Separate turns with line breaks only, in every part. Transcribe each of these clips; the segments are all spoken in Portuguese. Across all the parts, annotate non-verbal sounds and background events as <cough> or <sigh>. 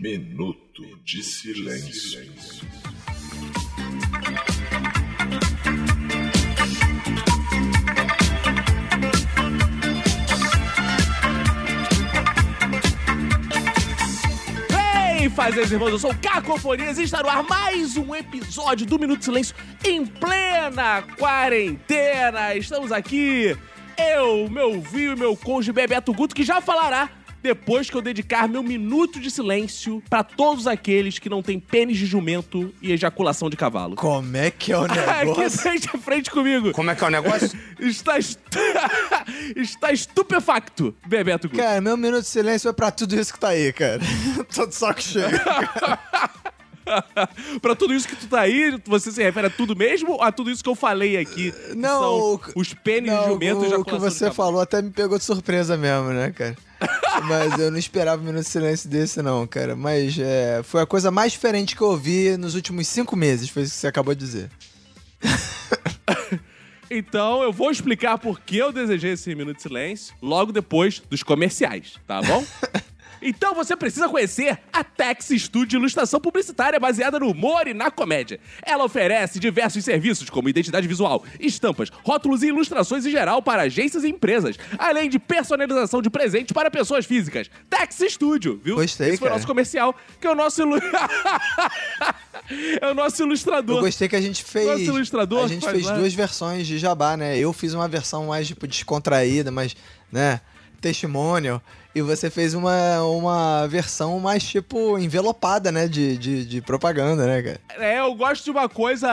Minuto de silêncio.
Ei, fazendo irmãos, eu sou Cacofonias e está no ar mais um episódio do Minuto de Silêncio em plena quarentena. Estamos aqui, eu, meu vinho e meu cônjuge Bebeto Guto, que já falará depois que eu dedicar meu minuto de silêncio para todos aqueles que não têm pênis de jumento e ejaculação de cavalo.
Como é que é o <laughs>
Aqui
negócio?
frente a frente comigo.
Como é que é o negócio? <laughs>
Está, estu... <laughs> está estupefacto, Bebeto Guto.
Cara, meu minuto de silêncio é pra tudo isso que tá aí, cara. Tô de saco cheio. <laughs>
pra tudo isso que tu tá aí, você se refere a tudo mesmo ou a tudo isso que eu falei aqui?
Não, o-
os pênis de
Não,
jumento e
o que você falou até me pegou de surpresa mesmo, né, cara? <laughs> Mas eu não esperava um minuto de silêncio desse, não, cara. Mas é, foi a coisa mais diferente que eu ouvi nos últimos cinco meses, foi isso que você acabou de dizer. <laughs>
Então eu vou explicar por que eu desejei esse minuto de silêncio logo depois dos comerciais, tá bom? Então você precisa conhecer a Tex Studio de Ilustração Publicitária baseada no humor e na comédia. Ela oferece diversos serviços como identidade visual, estampas, rótulos e ilustrações em geral para agências e empresas, além de personalização de presentes para pessoas físicas. Tex Studio, viu?
Gostei,
Esse foi o nosso comercial, que é o nosso ilu... <laughs> é o nosso ilustrador.
Eu gostei que a gente fez.
Nosso ilustrador
a gente fez
lá.
duas versões de jabá, né? Eu fiz uma versão mais, tipo, descontraída, mas, né? Testemunho. E você fez uma, uma versão mais, tipo, envelopada, né? De, de, de propaganda, né, cara?
É, eu gosto de uma coisa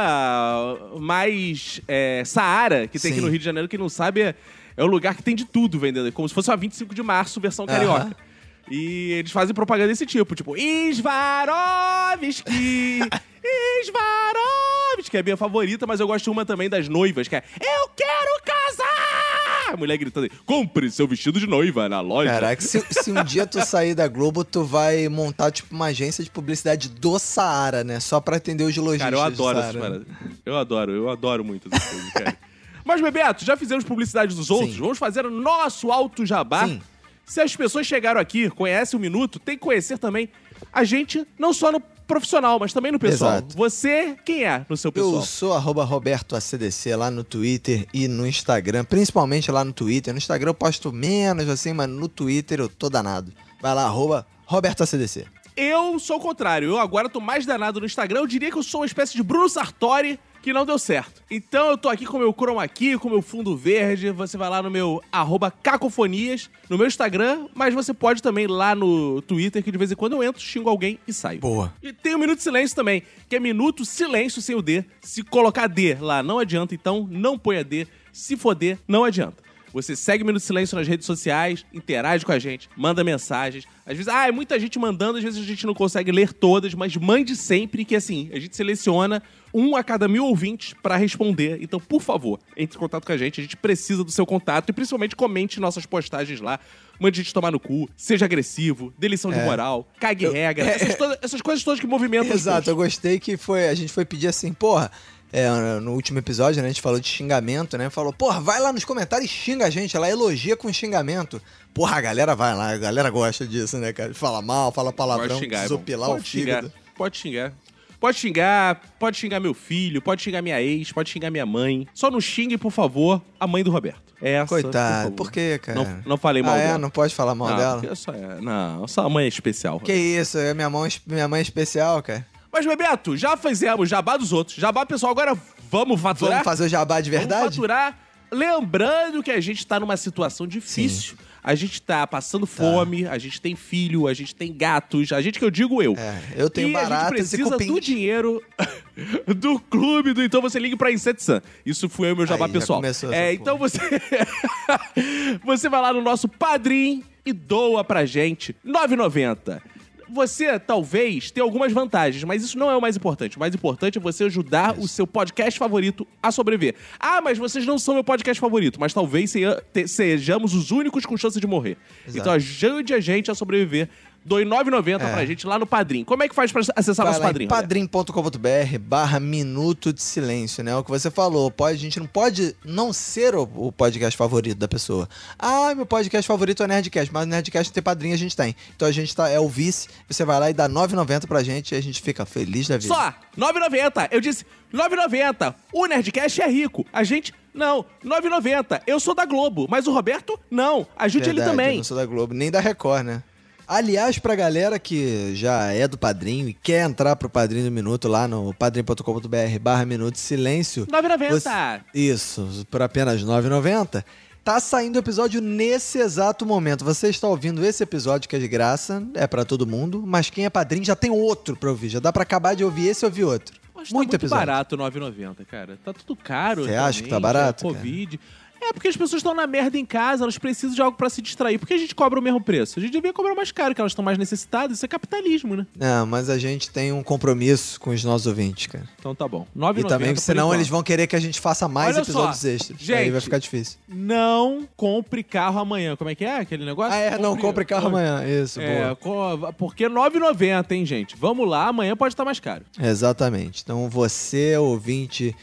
mais é, Saara, que tem aqui
Sim.
no Rio de Janeiro, que não sabe, é, é o lugar que tem de tudo vendendo, como se fosse uma 25 de março versão carioca. E eles fazem propaganda desse tipo, tipo, Svarovski! <laughs> Svarovski! Que é a minha favorita, mas eu gosto de uma também das noivas, que é Eu quero casar! A mulher gritando, compre seu vestido de noiva na loja.
Caraca, se, se um dia tu sair da Globo, tu vai montar, tipo, uma agência de publicidade do Saara, né? Só pra atender os lojistas
Cara, eu
do
adoro essas paradas. Eu adoro, eu adoro muito essas coisas, cara. Mas, Bebeto, já fizemos publicidade dos outros?
Sim.
Vamos fazer o nosso alto jabá?
Sim.
Se as pessoas chegaram aqui, conhecem o Minuto, tem que conhecer também a gente, não só no profissional, mas também no pessoal.
Exato.
Você, quem é no seu pessoal?
Eu sou arroba Roberto ACDC lá no Twitter e no Instagram, principalmente lá no Twitter. No Instagram eu posto menos, assim, mas no Twitter eu tô danado. Vai lá, arroba Roberto ACDC.
Eu sou o contrário. Eu agora tô mais danado no Instagram. Eu diria que eu sou uma espécie de Bruno Sartori que não deu certo. Então eu tô aqui com meu chroma key, com meu fundo verde. Você vai lá no meu arroba cacofonias, no meu Instagram, mas você pode também lá no Twitter, que de vez em quando eu entro, xingo alguém e saio.
Boa.
E tem o Minuto de Silêncio também, que é Minuto Silêncio sem o D. Se colocar D lá não adianta, então não ponha D. Se for D, não adianta. Você segue o Minuto Silêncio nas redes sociais, interage com a gente, manda mensagens. Às vezes, ah, é muita gente mandando, às vezes a gente não consegue ler todas, mas mande sempre que, assim, a gente seleciona um a cada mil ouvintes pra responder. Então, por favor, entre em contato com a gente, a gente precisa do seu contato e principalmente comente nossas postagens lá. Mande a gente tomar no cu, seja agressivo, dê lição de
É.
moral, cague regra, essas, todas- essas coisas todas que movimentam
Exato, eu gostei que foi. A gente foi pedir assim, porra. é, no último episódio, né, a gente falou de xingamento, né? Falou, porra, vai lá nos comentários e xinga a gente. Ela elogia com xingamento. Porra, a galera vai lá, a galera gosta disso, né, cara? Fala mal, fala palavrão,
xingar, é
desopilar o
pode xingar,
fígado.
pode xingar. Pode xingar, pode xingar meu filho, pode xingar minha ex, pode xingar minha mãe. Só não xingue, por favor, a mãe do Roberto. Essa,
Coitado,
por,
por, quê, cara?
Não, não falei mal
ah,
dela.
é? Não pode falar mal
não,
dela?
Só é, não, só a mãe é especial.
Que isso, é minha, mão, minha mãe especial, cara.
Mas, Bebeto, já fizemos jabá dos outros. Jabá, pessoal, agora vamos faturar?
Vamos fazer o jabá de
Vamos
verdade?
faturar. Lembrando que a gente tá numa situação difícil. A gente tá passando fome, a gente tem filho, a gente tem gatos, a gente que eu digo eu.
É, eu tenho
e a gente
baratas
precisa do dinheiro <laughs> do clube do Então Você Ligue pra Insetsan. Isso foi o meu jabá
Aí,
pessoal. É,
porra.
então você <laughs> você vai lá no nosso Padrim e doa pra gente 9,90. Você talvez tenha algumas vantagens, mas isso não é o mais importante. O mais importante é você ajudar o seu podcast favorito a sobreviver. Ah, mas vocês não são meu podcast favorito, mas talvez sejamos os únicos com chance de morrer.
Exato.
Então ajude a gente a sobreviver doe 9,90
É.
pra gente lá no Padrim. Como é que faz pra acessar
Vai
nosso Padrim?
padrim.com.br barra Minuto de Silêncio, né? O que você falou. Pode, a gente não pode não ser o, o podcast favorito da pessoa. Ah, meu podcast favorito é o Nerdcast, mas o Nerdcast tem padrinho a gente tem. Então a gente tá, é o vice. Você vai lá e dá 9,90 pra gente e a gente fica feliz da vida.
Só, 9,90. Eu disse 9,90. O Nerdcast é rico. A gente, não. 9,90. Eu sou da Globo, mas o Roberto, não. Ajude
Verdade,
ele também.
Eu não sou da Globo, nem da Record, né? Aliás, pra galera que já é do padrinho e quer entrar pro padrinho do Minuto lá no padrim.com.br barra Minuto Silêncio.
9,90.
você- Isso, por apenas R$ 9,90. Tá saindo o episódio nesse exato momento. Você está ouvindo esse episódio que é de graça, é pra todo mundo, mas quem é padrinho já tem outro pra ouvir. Já dá pra acabar de ouvir esse e ouvir outro.
Mas tá
muito,
muito
episódio.
barato 9,90, cara. Tá tudo caro.
Você acha que tá barato,
É, Covid. É porque as pessoas estão na merda em casa, elas precisam de algo pra se distrair. Por que a gente cobra o mesmo preço? A gente devia cobrar mais caro, que elas estão mais necessitadas. Isso é capitalismo, né?
Não, mas a gente tem um compromisso com os nossos ouvintes, cara.
Então tá bom.
E
9,90
também, senão eles vão querer que a gente faça mais
Olha só,
episódios extras. Aí
gente,
vai ficar difícil.
Não compre carro amanhã. Como é que é aquele negócio?
Ah, é, não, compre carro amanhã. Isso,
É,
boa.
porque 9,90, hein, gente? Vamos lá, amanhã pode estar mais caro.
Exatamente. Então você, ouvinte,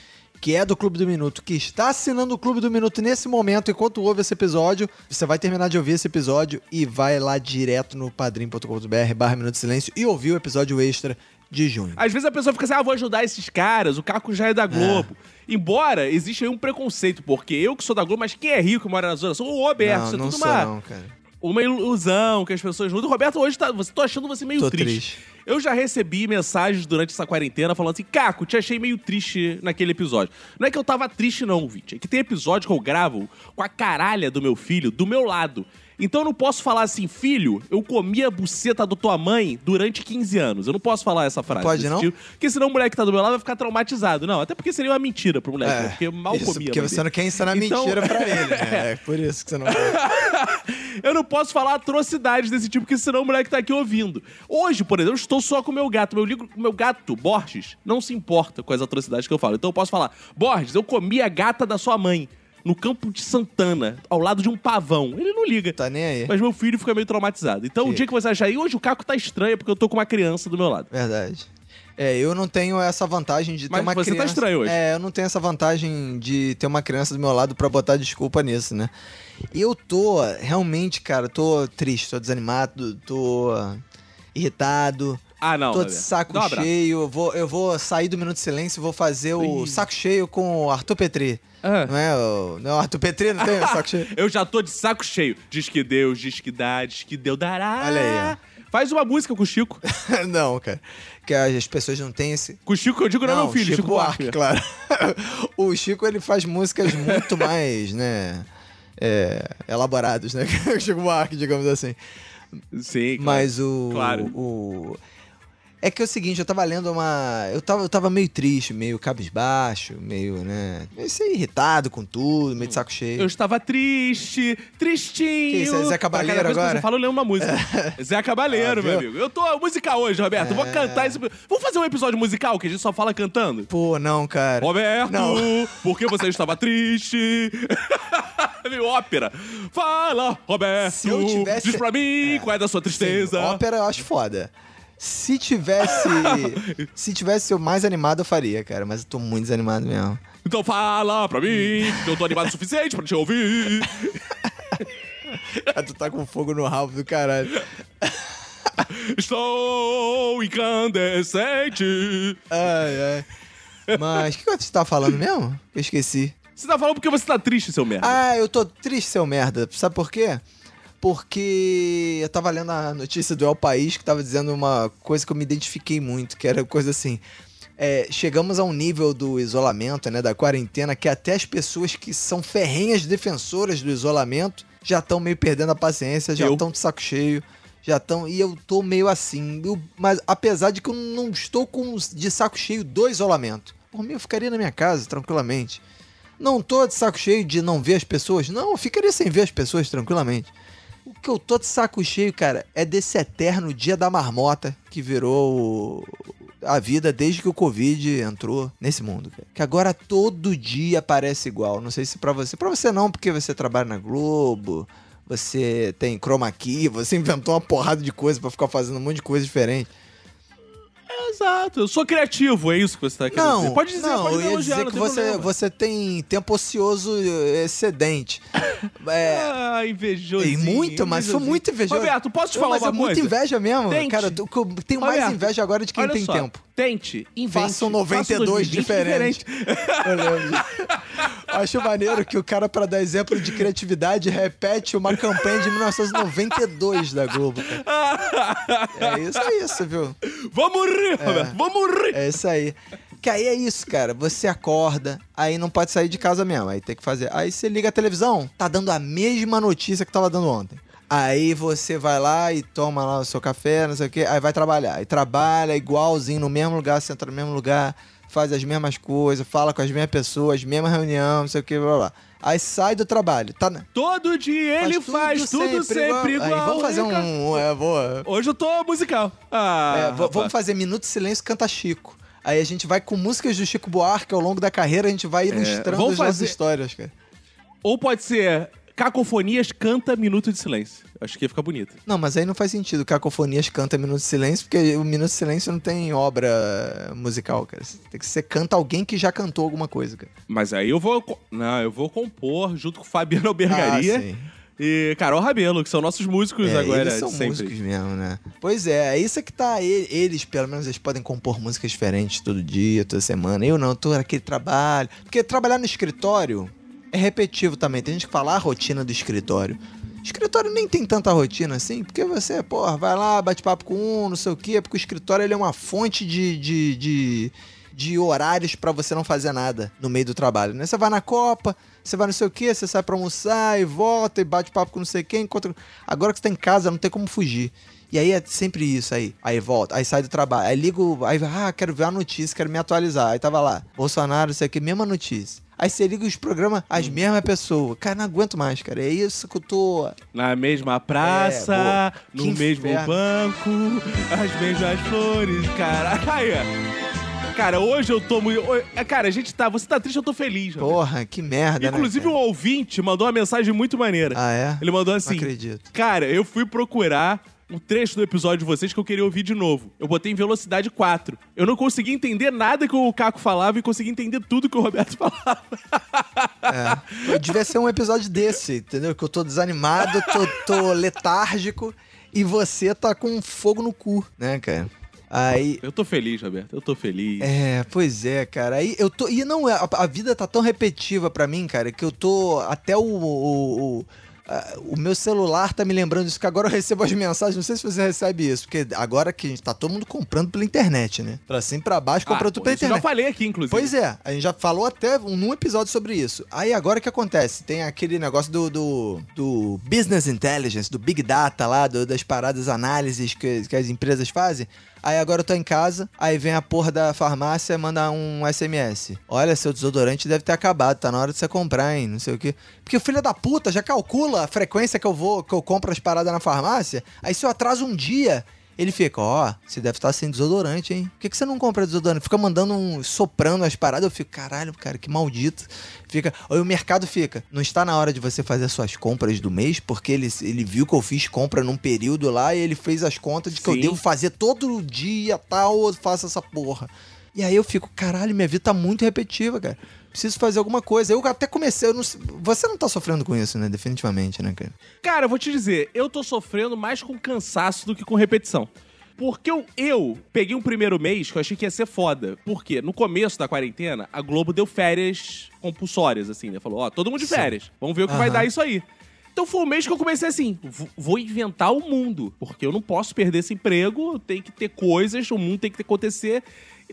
que é do Clube do Minuto, que está assinando o Clube do Minuto nesse momento, enquanto ouve esse episódio, você vai terminar de ouvir esse episódio e vai lá direto no padrim.com.br barra Minuto Silêncio e ouvir o episódio extra de junho.
Às vezes a pessoa fica assim, ah, vou ajudar esses caras, o Caco já é da Globo. Embora existe aí um preconceito, porque eu que sou da Globo, mas quem é rico e mora na zona sul, o Roberto,
não,
isso é
não
tudo
sou
uma,
não, cara.
Uma ilusão que as pessoas mudam. Roberto hoje tá, você tô achando você meio
Tô
triste.
triste.
Eu já recebi mensagens durante essa quarentena falando assim, Caco, te achei meio triste naquele episódio. Não é que eu tava triste não, Vinte, é que tem episódio que eu gravo com a caralha do meu filho do meu lado. Então eu não posso falar assim, filho, eu comi a buceta da tua mãe durante 15 anos. Eu não posso falar essa frase.
pode, não?
tipo, porque senão o moleque que tá do meu lado vai ficar traumatizado. Não, até porque seria uma mentira pro moleque, né?
É,
porque eu mal
isso,
comia.
porque você
dele.
não quer ensinar
Então-
mentira pra <laughs> ele, né? É por isso que você não <laughs>
eu não posso falar atrocidades desse tipo, porque senão o moleque tá aqui ouvindo. Hoje, por exemplo, eu estou só com o meu gato. Meu, meu gato, Borges, não se importa com as atrocidades que eu falo. Então eu posso falar, Borges, eu comi a gata da sua mãe. No campo de Santana, ao lado de um pavão. Ele não liga.
tá nem aí.
Mas meu filho fica meio traumatizado. Então, o dia que você achar aí, hoje o Caco tá estranho porque eu tô com uma criança do meu lado.
Verdade. É, eu não tenho essa vantagem de ter
Mas
uma
você tá
criança.
estranho hoje.
É, eu não tenho essa vantagem de ter uma criança do meu lado pra botar desculpa nisso, né? E eu tô, realmente, cara, tô triste, tô desanimado, tô irritado.
Ah, não.
tô de saco cheio. Eu vou, eu vou sair do Minuto de Silêncio e vou fazer o
Ih.
saco cheio com o Arthur Petri.
Ah.
Não é o, não é Arthur Petri? Não tem o saco cheio? <laughs>
Eu já tô de saco cheio. Diz que Deus, diz que dá, diz que Deus dará.
Olha aí,
Faz uma música com o Chico. <laughs>
não, cara. Que as pessoas não têm esse,
Com o Chico, eu digo não, é meu filho,
Chico,
Chico,
Buarque,
Buarque.
claro. <laughs> o Chico, ele faz músicas muito mais, né, é, elaboradas, né, o Chico Buarque, digamos assim.
Sim, claro.
Mas o,
Claro.
o... É que é o seguinte, eu tava lendo uma... Eu tava, eu tava meio triste, meio cabisbaixo, meio, né, meio assim, irritado com tudo, meio de saco cheio.
Eu estava triste, tristinho.
Que isso, é Zé Cabaleiro
Pra cada
agora?
Que você fala, eu lembro uma música. <laughs> Zé Cabaleiro,
Ah,
meu amigo. Eu tô musical hoje, Roberto. Vou
É.
cantar esse... Vamos fazer um episódio musical que a gente só fala cantando?
Pô, não, cara.
Roberto,
Não. <laughs>
por que você estava triste? <laughs> Meio ópera. Fala, Roberto.
Se eu tivesse-
Diz pra mim qual é da sua tristeza.
Sim, ópera eu acho foda. Se tivesse... <laughs> se tivesse eu mais animado, eu faria, cara. Mas eu tô muito desanimado mesmo.
Então fala pra mim que eu tô animado o suficiente pra te ouvir. <laughs>
Ah, tu tá com fogo no rabo do caralho. <laughs>
Estou incandescente.
Ai, ai. Mas o que, que você tava falando mesmo? Eu esqueci.
Você tá falando porque você tá triste, seu merda.
Ah, eu tô triste, seu merda. Sabe por quê? Porque eu tava lendo a notícia do El País que tava dizendo uma coisa que eu me identifiquei muito, que era coisa assim. é, chegamos a um nível do isolamento, né, da quarentena, que até as pessoas que são ferrenhas defensoras do isolamento já estão meio perdendo a paciência, já estão de saco cheio, já estão. E eu tô meio assim. eu- mas apesar de que eu não estou com de saco cheio do isolamento. Por mim, eu ficaria na minha casa tranquilamente. Não tô de saco cheio de não ver as pessoas. Não, eu ficaria sem ver as pessoas tranquilamente. Que eu tô de saco cheio, cara, é desse eterno dia da marmota que virou a vida desde que o Covid entrou nesse mundo, cara. Que agora todo dia parece igual. Não sei se pra você. Pra você não, porque você trabalha na Globo. você tem chroma key, você <laughs> inventou uma porrada de coisa pra ficar fazendo um monte de coisa diferente.
Exato, eu sou criativo, é isso que você tá querendo
Não,
dizer. Pode dizer,
não,
pode
eu ia
elogiar,
dizer que
tem
você,
problema.
você tem tempo ocioso excedente. <laughs> É,
Ah, invejoso.
e muito, mas sou muito invejoso.
Roberto, posso te falar
mas
uma
é muita
coisa?
inveja mesmo.
Tente.
Cara, eu eu tenho mais inveja agora de quem
olha
tem
só,
tempo.
Tente, invente.
Façam
faça
92
2020
diferentes.
diferente.
Eu lembro. Acho maneiro que o cara, pra dar exemplo de criatividade, repete uma campanha de 1992 da Globo. cara. É isso, é isso, viu?
Vamos rir, Roberto, vamos rir.
É isso aí. Que aí é isso, cara. Você acorda, aí não pode sair de casa mesmo. Aí tem que fazer. Aí você liga a televisão, tá dando a mesma notícia que tava dando ontem. Aí você vai lá e toma lá o seu café, não sei o quê, aí vai trabalhar. Aí trabalha igualzinho no mesmo lugar, senta no mesmo lugar, faz as mesmas coisas, fala com as mesmas pessoas, mesma reunião, não sei o que, blá blá. blá. Aí sai do trabalho. Tá, na-
Todo dia ele faz tudo sempre, igual.
Aí vamos fazer um. É, boa.
Hoje eu tô musical. Ah,
É, vamos fazer Minuto de Silêncio Canta Chico. Aí a gente vai com músicas do Chico Buarque ao longo da carreira, a gente vai ilustrando
É,
as nossas
fazer-
histórias, cara.
Ou pode ser Cacofonias canta Minuto de Silêncio. Acho que ia ficar bonito.
Não, mas aí não faz sentido. Cacofonias canta Minuto de Silêncio, porque o Minuto de Silêncio não tem obra musical, cara. Tem que ser canta alguém que já cantou alguma coisa, cara.
Mas aí eu vou. Não, eu vou compor junto com Fabiano Albergaria
Ah, sim.
e Carol Rabelo, que são nossos músicos
É,
agora
eles são
sempre.
músicos mesmo, né? Pois é, é isso que tá. Eles, pelo menos, eles podem compor músicas diferentes todo dia, toda semana. Eu não, tô naquele trabalho. Porque trabalhar no escritório é repetitivo também. Tem gente que fala a rotina do escritório. Escritório nem tem tanta rotina assim, porque você, porra, vai lá, bate papo com um, não sei o quê, porque o escritório ele é uma fonte de, de, de, de horários pra você não fazer nada no meio do trabalho, né? Você vai na Copa, você vai não sei o quê, você sai pra almoçar e volta e bate papo com não sei quem, encontra... Agora que você tá em casa, não tem como fugir. E aí é sempre isso aí. Aí volta, aí sai do trabalho, aí ligo, aí ah, quero ver a notícia, quero me atualizar. Aí tava lá, Bolsonaro, não sei o que, mesma notícia. Aí você liga os programas, as mesmas pessoas. Cara, não aguento mais, cara. É isso que eu tô.
Na mesma praça,
É,
no mesmo
inferno.
banco, as mesmas flores, cara. <laughs> Aí. Cara, hoje eu tô muito. Cara, a gente tá. Você tá triste, eu tô feliz.
Porra, que merda,
Inclusive,
né?
um ouvinte mandou uma mensagem muito maneira.
Ah, é?
Ele mandou assim:
Não acredito.
Cara, eu fui procurar um trecho do episódio de vocês que eu queria ouvir de novo. Eu botei em velocidade 4. Eu não consegui entender nada que o Caco falava e consegui entender tudo que o Roberto <laughs> falava.
É. Devia ser um episódio desse, entendeu? Que eu tô desanimado, tô, tô letárgico e você tá com fogo no cu, né, cara? Aí.
Eu tô feliz, Roberto. Eu tô feliz.
É, pois é, cara. Aí eu tô. E não, a, a vida tá tão repetitiva pra mim, cara, que eu tô. Até o. o, o a- o meu celular tá me lembrando disso, que agora eu recebo as mensagens, não sei se você recebe isso, porque agora que tá todo mundo comprando pela internet, né? Pra cima e pra baixo, comprando
Ah,
tudo pela
isso eu
internet.
já falei aqui, inclusive.
Pois é, a gente já falou até um- num episódio sobre isso. Aí agora o que acontece? Tem aquele negócio do, do, do business intelligence, do big data lá, do- das paradas análises que, que as empresas fazem. Aí agora eu tô em casa, aí vem a porra da farmácia manda um SMS. Olha, seu desodorante deve ter acabado, tá na hora de você comprar, hein? Não sei o quê. Porque o filho da puta já calcula a frequência que eu vou, que eu compro as paradas na farmácia. Aí se eu atraso um dia, ele fica, ó, você deve estar sem desodorante, hein? Por que, que você não compra desodorante? Fica mandando um. soprando as paradas. Eu fico, caralho, cara, que maldito. Fica. Aí o mercado fica. Não está na hora de você fazer as suas compras do mês, porque ele, ele viu que eu fiz compra num período lá e ele fez as contas de que eu
Sim.
devo fazer todo dia tal, eu faço essa porra. E aí eu fico, caralho, minha vida tá muito repetitiva, cara. Preciso fazer alguma coisa. Eu até comecei, eu não você não tá sofrendo com isso, né? Definitivamente, né, cara?
Cara, eu vou te dizer, eu tô sofrendo mais com cansaço do que com repetição. Porque eu, eu peguei um primeiro mês que eu achei que ia ser foda. Por quê? No começo da quarentena, a Globo deu férias compulsórias, assim, né? Falou, ó, todo mundo de
Sim.
férias. Vamos ver o que vai
Aham.
dar isso aí. Então foi um mês que eu comecei assim, vou inventar o mundo, porque eu não posso perder esse emprego, tem que ter coisas, o mundo tem que acontecer.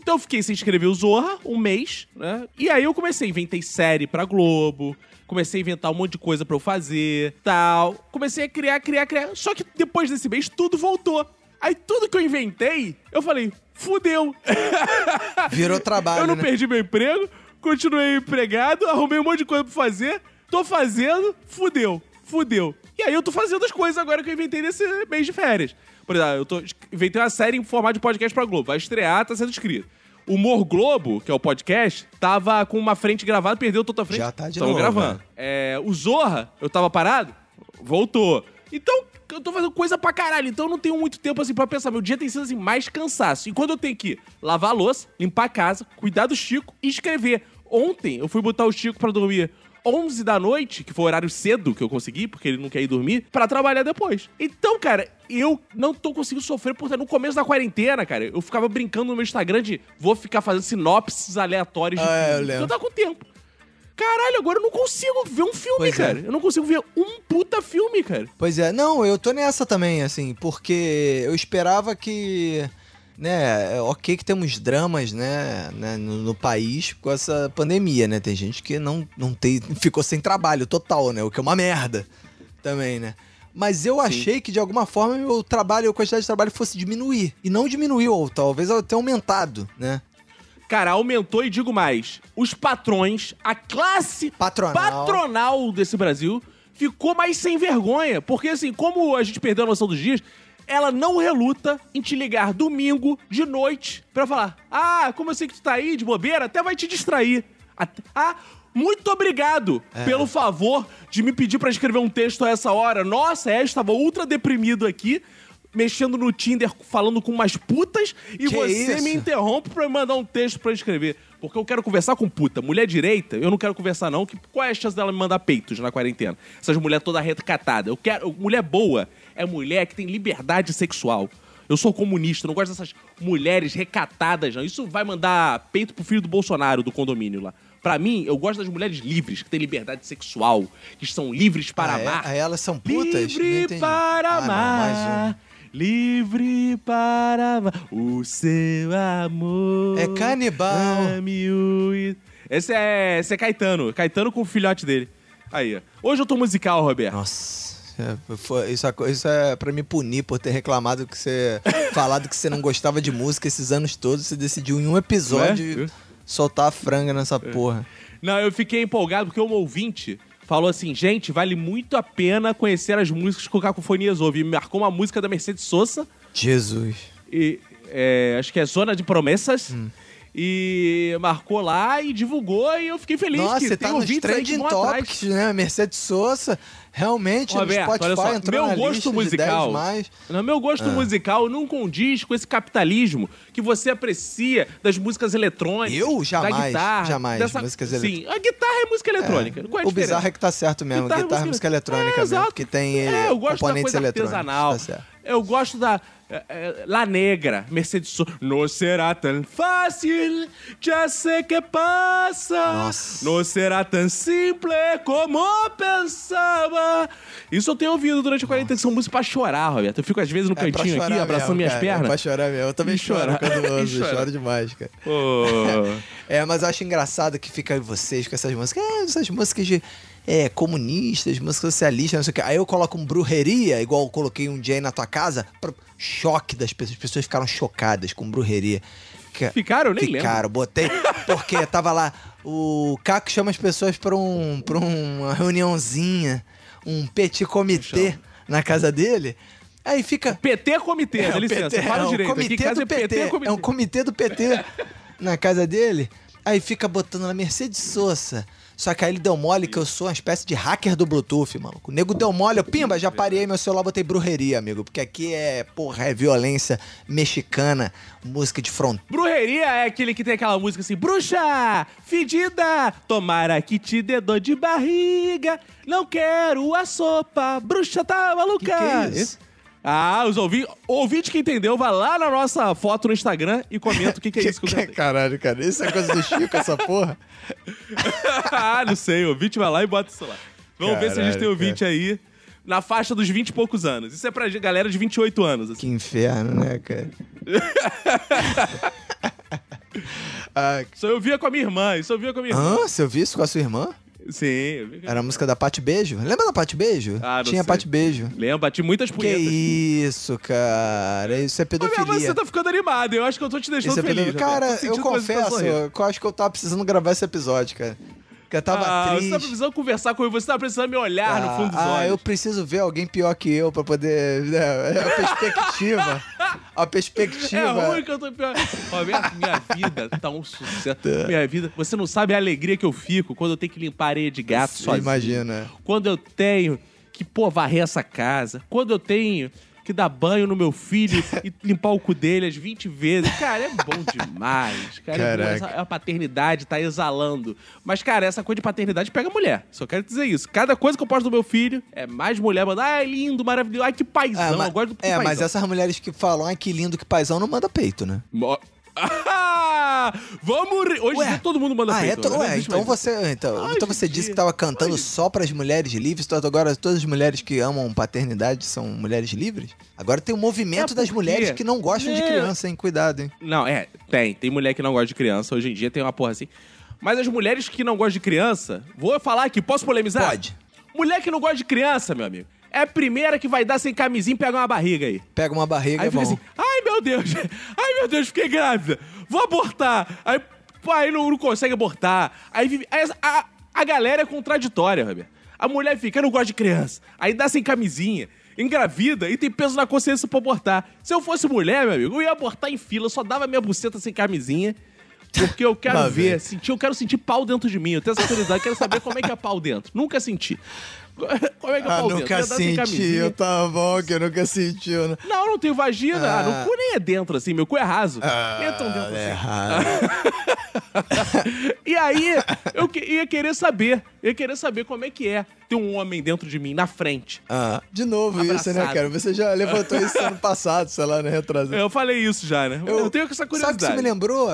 Então eu fiquei sem escrever o Zorra um mês, né? E aí eu comecei, inventei série pra Globo, comecei a inventar um monte de coisa pra eu fazer, tal. Comecei a criar, criar, criar. Só que depois desse mês tudo voltou. Aí tudo que eu inventei, eu falei, fudeu. <laughs>
Virou trabalho,
eu não
né?
perdi meu emprego, continuei empregado, arrumei um monte de coisa pra fazer, tô fazendo, fudeu, fudeu. E aí eu tô fazendo as coisas agora que eu inventei nesse mês de férias. Por exemplo, eu tô, inventei uma série em formato de podcast pra Globo. Vai estrear, tá sendo escrito. O Humor Globo, que é o podcast, tava com uma frente gravada, perdeu toda a frente.
Já tá de
Tamo
novo,
gravando.
né?
É, o Zorra, eu tava parado. Voltou. Então, eu tô fazendo coisa pra caralho. Então eu não tenho muito tempo assim pra pensar. Meu dia tem sido assim, mais cansaço. E quando eu tenho que lavar a louça, limpar a casa, cuidar do Chico e escrever. Ontem eu fui botar o Chico pra dormir 11 da noite, que foi o horário cedo que eu consegui, porque ele não quer ir dormir, pra trabalhar depois. Então, cara, eu não tô conseguindo sofrer porque no começo da quarentena, cara, eu ficava brincando no meu Instagram de vou ficar fazendo sinopses aleatórias de
Ah, é, eu
eu tava com tempo. Caralho, agora eu não consigo ver um filme,
Pois é.
cara. Eu não consigo ver um puta filme, cara.
Pois é, não, eu tô nessa também, assim, porque eu esperava que, né, é ok que temos dramas, né, né, no, no país com essa pandemia, né, tem gente que não, não tem, ficou sem trabalho total, né, o que é uma merda também, né. Mas eu achei que de alguma forma o trabalho, a quantidade de trabalho fosse diminuir. E não diminuiu, ou talvez até aumentado, né?
Cara, aumentou e digo mais. Os patrões, a classe
Patronal.
patronal desse Brasil ficou mais sem vergonha. Porque, assim, como a gente perdeu a noção dos dias, ela não reluta em te ligar domingo de noite pra falar: Ah, como eu sei que tu tá aí de bobeira, até vai te distrair. Ah, muito obrigado
É.
pelo favor de me pedir pra escrever um texto a essa hora. Nossa, é, estava ultra deprimido aqui. Mexendo no Tinder, falando com umas putas, e
Que
você
isso?
me interrompe pra me mandar um texto pra escrever. Porque eu quero conversar com puta. Mulher direita, eu não quero conversar, não. Que, qual é a chance dela me mandar peitos na quarentena? Essas mulheres toda recatada. Eu quero. Mulher boa é mulher que tem liberdade sexual. Eu sou comunista, não gosto dessas mulheres recatadas, não. Isso vai mandar peito pro filho do Bolsonaro, do condomínio lá. Pra mim, eu gosto das mulheres livres, que têm liberdade sexual, que estão livres para
Ah, é?
amar.
Ah, elas são putas?
Livre para
Ah, não,
amar.
uma.
Livre para amar o seu amor.
É canibal.
Ame-o Esse é, esse é Caetano. Caetano com o filhote dele. Aí, ó. Hoje eu tô musical, Roberto.
Nossa. É, foi- isso, é, isso é pra me punir por ter reclamado que você. <laughs> falado que você não gostava de música esses anos todos. Você decidiu em um episódio
é?
soltar a franga nessa porra.
Não, eu fiquei empolgado porque um ouvinte falou assim: gente, vale muito a pena conhecer as músicas que o Cacofonias ouve. E me marcou uma música da Mercedes Sosa.
Jesus.
E, é, acho que é Zona de Promessas.
Hum.
E marcou lá e divulgou e eu fiquei feliz
Nossa,
que
você
tem
tá nos trending topics, né? Mercedes Sosa, realmente,
Roberto,
no Spotify
olha só,
entrou
meu
na
gosto
lista
musical,
de 10 mais.
no meu gosto
Ah.
musical não condiz com esse capitalismo que você aprecia das músicas eletrônicas.
Eu? Jamais,
da guitarra,
jamais,
dessa...
músicas
Sim, a guitarra é música eletrônica. Qual é a
o bizarro é que tá certo mesmo. Guitarra, é música eletrônica
é,
mesmo,
exato.
que tem
é, eu gosto da
componentes
coisa
eletrônicos.
artesanal.
Tá
eu gosto da é, é, La Negra, Mercedes Sosa. Não será tão fácil, já sei que passa.
Nossa.
Não será tão simples como pensava. Isso eu tenho ouvido durante a quarentena, que são músicas pra chorar, Roberto. Eu fico às vezes no
É
cantinho aqui, abraçando
mesmo,
minhas
cara, É
pernas.
pra chorar mesmo. Eu também choro quando <laughs>
E
ouço. Choro demais, cara.
Pô. <laughs>
É, mas eu acho engraçado que fica vocês com essas músicas. É, essas músicas de é, comunistas, músicas socialistas, não sei o que. Aí eu coloco um brujeria, igual eu coloquei um dia aí na tua casa, pra choque das pessoas. As pessoas ficaram chocadas com brujeria. Que-
Ficaram? Eu nem lembro.
Ficaram, botei. Porque tava lá. O Caco chama as pessoas pra, um, pra uma reuniãozinha, um petit comitê na casa dele. Aí fica.
PT é comitê,
É,
dá licença.
PT,
Fala
é
direito.
comitê
Aqui
do
é PT,
PT.
comitê.
É um comitê do PT na casa dele. Aí fica botando na Mercedes Sosa. Só que aí ele deu mole que eu sou uma espécie de hacker do Bluetooth, mano. O nego deu mole, eu, pimba, já parei meu celular, botei brujeria, amigo. Porque aqui é, porra, é violência mexicana, música de fronteira.
Brujeria é aquele que tem aquela música assim, bruxa, fedida, tomara que te dê dor de barriga, não quero a sopa, bruxa tá maluca.
Que que é isso?
Ah, os ouvintes, ouvinte que entendeu, vai lá na nossa foto no Instagram e comenta o que, que é isso que eu cantei. <laughs>
Caralho, cara, isso é coisa do Chico, essa porra. <laughs>
ah, não sei, ouvinte vai lá e bota isso lá. Vamos ver se a gente tem
Caralho,
ouvinte aí na faixa dos 20 e poucos anos. Isso é pra galera de 28 anos. assim.
Que inferno, né, cara? <laughs> ah,
Isso eu via com a minha irmã, isso eu via com a minha irmã.
hã? Você ouviu isso com a sua irmã?
Sim, vi.
Era a música da Pate Beijo? Lembra da Pate Beijo?
Ah, não
Tinha
sei.
Pate Beijo.
Lembra, bati muitas
Que
punhetas.
isso, cara? Isso é pedofilia.
você tá ficando animado. Eu acho que eu tô te deixando
Isso é
feliz.
Cara, eu
que
confesso que eu acho que eu tava precisando gravar esse episódio, cara. Porque eu tava
ah,
triste.
Você tá precisando conversar comigo, você tá precisando me olhar no fundo dos
ah,
olhos.
eu preciso ver alguém pior que eu pra poder. né, <laughs> a perspectiva. A
É
perspectiva.
ruim que eu tô pior. Roberto, minha vida tá um sucesso. Minha vida. Você não sabe a alegria que eu fico quando eu tenho que limpar areia de gato sozinho.
imagina.
Quando eu tenho que, pô, varrer essa casa, quando eu tenho que dar banho no meu filho e limpar o cu dele as 20 vezes. Cara, é bom demais. Cara, é bom. Essa- a paternidade tá exalando. Mas, cara, essa coisa de paternidade pega mulher. Só quero dizer isso. Cada coisa que eu posto do meu filho é mais mulher mandando, ai, lindo, maravilhoso, ai, que paizão.
Ah, mas,
eu gosto do
é,
paizão.
mas essas mulheres que falam, ai, que lindo, que paizão, não manda peito, né?
Mo- Ah, vamos. Hoje
Ué?
todo mundo manda
Ah, é?
peito.
to-?
Não
ué, então
mais
você, então,
Hoje
então você disse que tava cantando
hoje-
só pras mulheres livres, então agora todas as mulheres que amam paternidade são mulheres livres? Agora tem o movimento
É
das mulheres que não gostam de
É.
criança, hein? Cuidado, hein?
Não, é, tem. Tem mulher que não gosta de criança. Hoje em dia tem uma porra assim. Mas as mulheres que não gostam de criança, vou falar aqui, posso polemizar?
Pode.
Mulher que não gosta de criança, meu amigo, é a primeira que vai dar sem camisinha e pegar uma barriga aí.
Pega uma barriga,
Aí
é
fica
bom.
assim, ai meu Deus, <laughs> ai meu Deus, fiquei grávida, vou abortar. Aí, pô, aí não, não consegue abortar. Aí, vive- aí a, a galera é contraditória, Roberto. A mulher fica, eu não gosto de criança. Aí dá sem camisinha, engravida e tem peso na consciência pra abortar. Se eu fosse mulher, meu amigo, eu ia abortar em fila, eu só dava minha buceta sem camisinha. Porque eu quero ver, sentir, eu quero sentir pau dentro de mim. Eu tenho essa curiosidade, quero saber como é que é pau dentro. Nunca senti. Como é que é
Ah, nunca sentiu, tá bom, que nunca sentiu, né?
Não, não tenho vagina. Ah,
Ah.
meu cu nem é dentro, assim. Meu cu é raso. nem é tão dentro
é
assim.
errado. <laughs>
E aí, eu que- ia querer saber. Ia querer saber como é que é ter um homem dentro de mim, na frente.
Ah, de novo isso, né,
Abraçado.
cara? Você já levantou isso ano passado, sei lá, né? Retrasado.
Eu falei isso já, né? Eu, tenho essa
Sabe o que
curiosidade.
você me lembrou?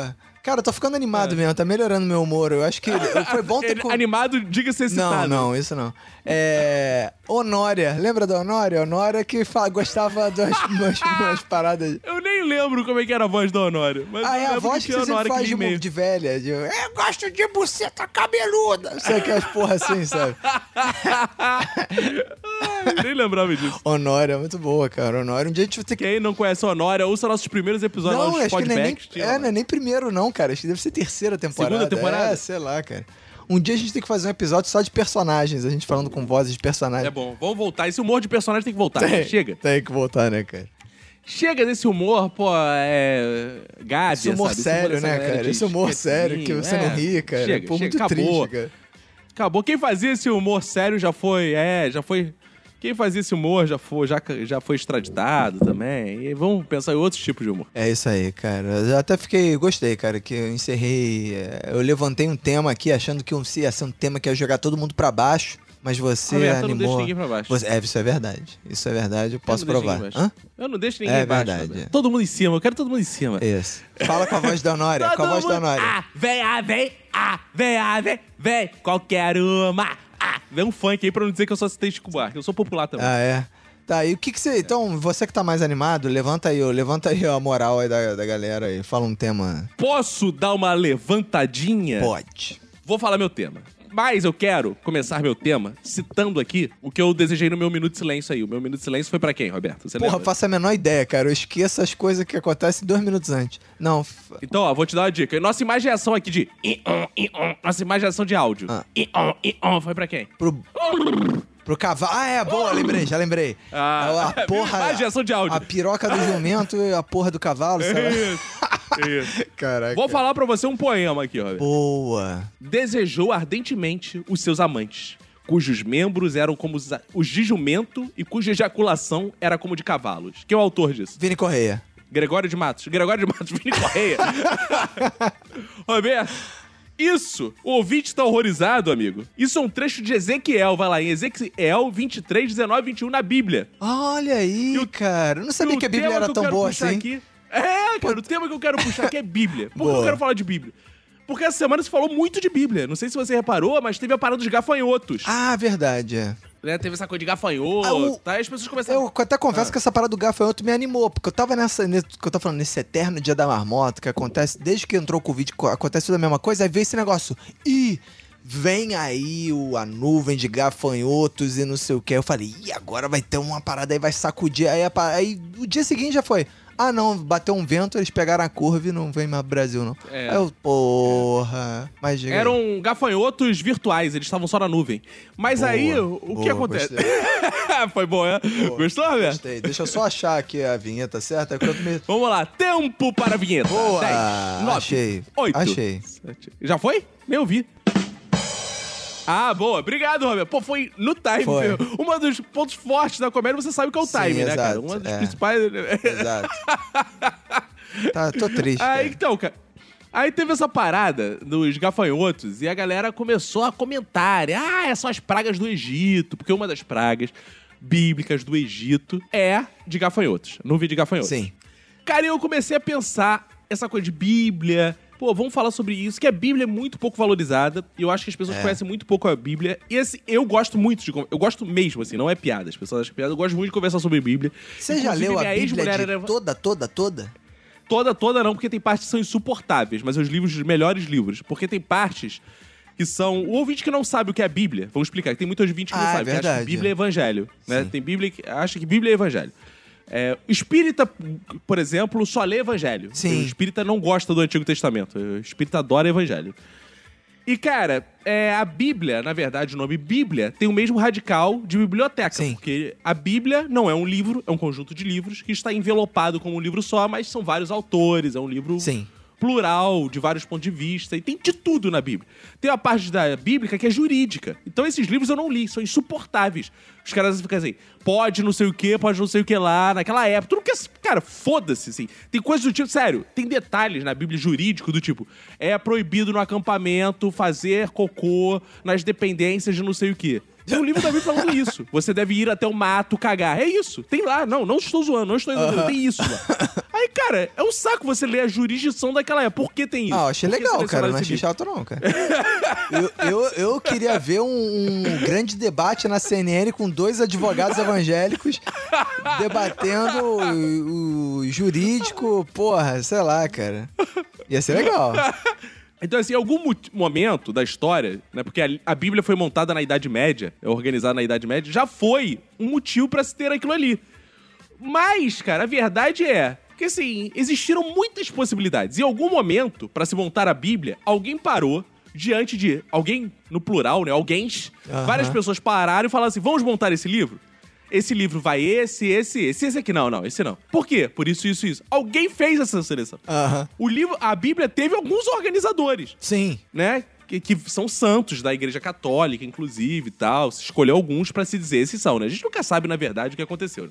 Cara, eu tô ficando animado mesmo, tá melhorando meu humor. Eu acho que <laughs> foi bom ter...
Ele-
co-
Animado, diga-se
Não,
excitado.
não, isso não. É. Honória. Lembra da Honória? Honória que fa- gostava das <laughs> umas, umas paradas.
Eu nem lembro como é que era a voz da Honória. Mas
Ah, é a voz que
tinha
você
Honória
faz
que
de,
e-mail.
de velha. De, eu gosto de buceta cabeluda. Sabe aquelas porra assim, sabe?
Ai, <laughs> nem lembrava disso.
Honória, muito boa, cara. Honória. Um dia a gente vai ter que.
Quem não conhece a Honória, ouça nossos primeiros episódios,
Não,
nossos
acho que não é, nem, é, não é nem primeiro, não, cara. Acho que deve ser terceira temporada.
Segunda temporada?
É, sei lá, cara. Um dia a gente tem que fazer um episódio só de personagens, a gente falando com vozes de personagens.
É bom, vamos voltar. Esse humor de personagem tem que voltar.
Tem,
Chega.
Tem que voltar, né, cara?
Chega desse humor, pô, é. Gávea,
Esse humor
sabe?
sério,
dessa
né,
galera
cara?
de
Esse humor sério que você
é.
não ri, cara.
Chega,
Pô,
chega,
muito
acabou.
triste, cara.
Acabou. Quem fazia esse humor sério já foi. É, já foi. Quem fazia esse humor já foi, já, já foi extraditado também. E vamos pensar em outros tipos de humor.
É isso aí, cara. Eu até fiquei, gostei, cara, que eu encerrei. é, Eu levantei um tema aqui achando que ia ser um tema que ia jogar todo mundo pra baixo, mas você
Roberto, eu não
animou.
deixo ninguém pra baixo.
Você- é, isso é verdade. Isso é verdade, eu posso
eu não deixo
provar.
Eu não deixo ninguém
É
embaixo.
verdade, é.
Todo mundo em cima, eu quero todo mundo em cima.
Isso. Fala com a voz da Honória, com a voz da
mundo-
Honória.
Ah, vem, ah, vem, ah, vem, ah, vem, vem, qualquer uma. <laughs> Vem um funk aí pra não dizer que eu só citei Chico Buarque, eu sou popular também.
Ah, é. Tá, e o que que você... Então, você que tá mais animado, levanta aí, ó, levanta aí a moral aí da, da galera aí. Fala um tema...
Posso dar uma levantadinha?
Pode.
Vou falar meu tema. Mas eu quero começar meu tema citando aqui o que eu desejei no meu Minuto de Silêncio aí. O meu Minuto de Silêncio foi pra quem, Roberto? Você
Porra,
lembra?
faço a menor ideia, cara. Eu esqueço as coisas que acontecem dois minutos antes. Não, f-
Então, ó, vou te dar uma dica. Nossa imaginação aqui de... Nossa imaginação de áudio.
Ah.
foi pra quem?
pro... Pro cavalo. Ah, é, boa, lembrei, já lembrei.
Ah,
a porra.
imaginação de áudio.
A piroca do jumento e a porra do cavalo, sei lá.
Isso, isso. <laughs>
Caraca.
Vou falar pra você um poema aqui, Roberto.
Boa.
desejou ardentemente os seus amantes, cujos membros eram como os, os de jumento e cuja ejaculação era como de cavalos. Quem é o autor disso?
Vini Correia.
Gregório de Matos. Gregório de Matos, <laughs> Vini Correia. <laughs> Roberto, isso, o ouvinte tá horrorizado, amigo. Isso é um trecho de Ezequiel, vai lá, em Ezequiel 23, 19 21 na Bíblia.
Olha aí,
o-
cara. Eu não sabia que a Bíblia era tão boa assim.
Aqui, é, cara, o tema que eu quero puxar aqui é Bíblia. Por que eu quero falar de Bíblia? Porque essa semana se falou muito de Bíblia. Não sei se você reparou, mas teve a parada dos gafanhotos.
Ah, verdade, é.
Né? Teve essa coisa de gafanhoto,
Ah, o-
tá? E as pessoas começaram...
Eu até
Ah.
confesso que essa parada do gafanhoto me animou, porque eu tava nessa, nesse, que eu tô falando, nesse eterno dia da marmota, que acontece, desde que entrou o Covid, co- acontece tudo a mesma coisa, aí veio esse negócio, ih, vem aí o, a nuvem de gafanhotos e não sei o que, eu falei, ih, agora vai ter uma parada aí, vai sacudir, aí, aí o dia seguinte já foi, ah não, bateu um vento, eles pegaram a curva e não vem mais pro Brasil não.
É.
Aí eu, porra, mas diga aí.
Eram gafanhotos virtuais, eles estavam só na nuvem. Mas
Boa,
aí, o o que
boa,
acontece? <laughs> Foi bom, é? Gostou, Roberto?
Gostei. Deixa eu só achar aqui a vinheta certa, enquanto me... <laughs>
Vamos lá, tempo para a vinheta.
Boa!
10, 9,
Achei.
8,
Achei.
7. Já foi? Nem ouvi. Ah, boa. Obrigado, Roberto. Pô, foi no time.
Foi.
Um dos pontos fortes da comédia, você sabe que é o
Sim,
time, né, cara?
exato,
Um dos
é.
principais...
Exato. <laughs> tá, tô triste.
Aí,
cara.
então, cara. Aí teve essa parada dos gafanhotos e a galera começou a comentar. Ah, são as pragas do Egito. Porque uma das pragas bíblicas do Egito é de gafanhotos. Não vi de gafanhotos.
Sim.
Cara, e eu comecei a pensar essa coisa de Bíblia. Pô, vamos falar sobre isso, que a Bíblia é muito pouco valorizada. E eu acho que as pessoas
É.
conhecem muito pouco a Bíblia. E assim, eu gosto muito de. Eu gosto mesmo, assim, não é piada. As pessoas acham piada. Eu gosto muito de conversar sobre Bíblia.
Você já leu a Bíblia
era-
toda, toda, toda?
Toda, toda não, porque tem partes que são insuportáveis, mas os livros, os melhores livros. Porque tem partes que são. O ouvinte que não sabe o que é a Bíblia, vamos explicar, que tem muito ouvinte que não
Ah, é
sabe, que acha que
verdade.
Bíblia é evangelho. Né? Tem Bíblia que acha que Bíblia é evangelho. É, espírita, por exemplo, só lê evangelho.
Sim.
O espírita não gosta do Antigo Testamento. O espírita adora evangelho. E, cara, é, a Bíblia, na verdade, o nome Bíblia tem o mesmo radical de biblioteca.
Sim.
Porque a Bíblia não é um livro, é um conjunto de livros que está envelopado como um livro só, mas são vários autores, é um livro
Sim.
plural, de vários pontos de vista, e tem de tudo na Bíblia. Tem uma parte da Bíblia que é jurídica. Então esses livros eu não li, são insuportáveis. Os caras ficam assim, pode não sei o que, pode não sei o que lá, naquela época. Tu não quer. Cara, foda-se, assim. Tem coisas do tipo, sério, tem detalhes na Bíblia jurídico do tipo, é proibido no acampamento fazer cocô nas dependências de não sei o que. Tem um livro da Bíblia falando isso. Você deve ir até o mato cagar. É isso. Tem lá. Não, não estou zoando, não estou exagerando. Tem isso lá. Aí, cara, é um saco você ler a jurisdição daquela época. Por que tem isso?
Ah, eu achei legal, cara. Não achei chato, não, cara. <laughs> eu, eu, eu queria ver um, um grande debate na CNN com dois advogados evangélicos debatendo o, o jurídico, porra, sei lá, cara. Ia ser legal.
Então, assim, em algum mo- momento da história, né? Porque a, a Bíblia foi montada na Idade Média, é organizada na Idade Média, já foi um motivo pra se ter aquilo ali. Mas, cara, a verdade é que, assim, existiram muitas possibilidades. Em algum momento, pra se montar a Bíblia, alguém parou diante de alguém, no plural, né? Alguém, várias pessoas pararam e falaram assim: vamos montar esse livro? Esse livro vai esse, esse, esse, esse aqui. Não, não, esse não. Por quê? Por isso, isso, isso. Alguém fez essa seleção.
Aham.
O livro, a Bíblia teve alguns organizadores
Sim.
né? Que, que são santos da Igreja Católica, inclusive e tal. Se escolheu alguns pra se dizer esses são, né? A gente nunca sabe, na verdade, o que aconteceu.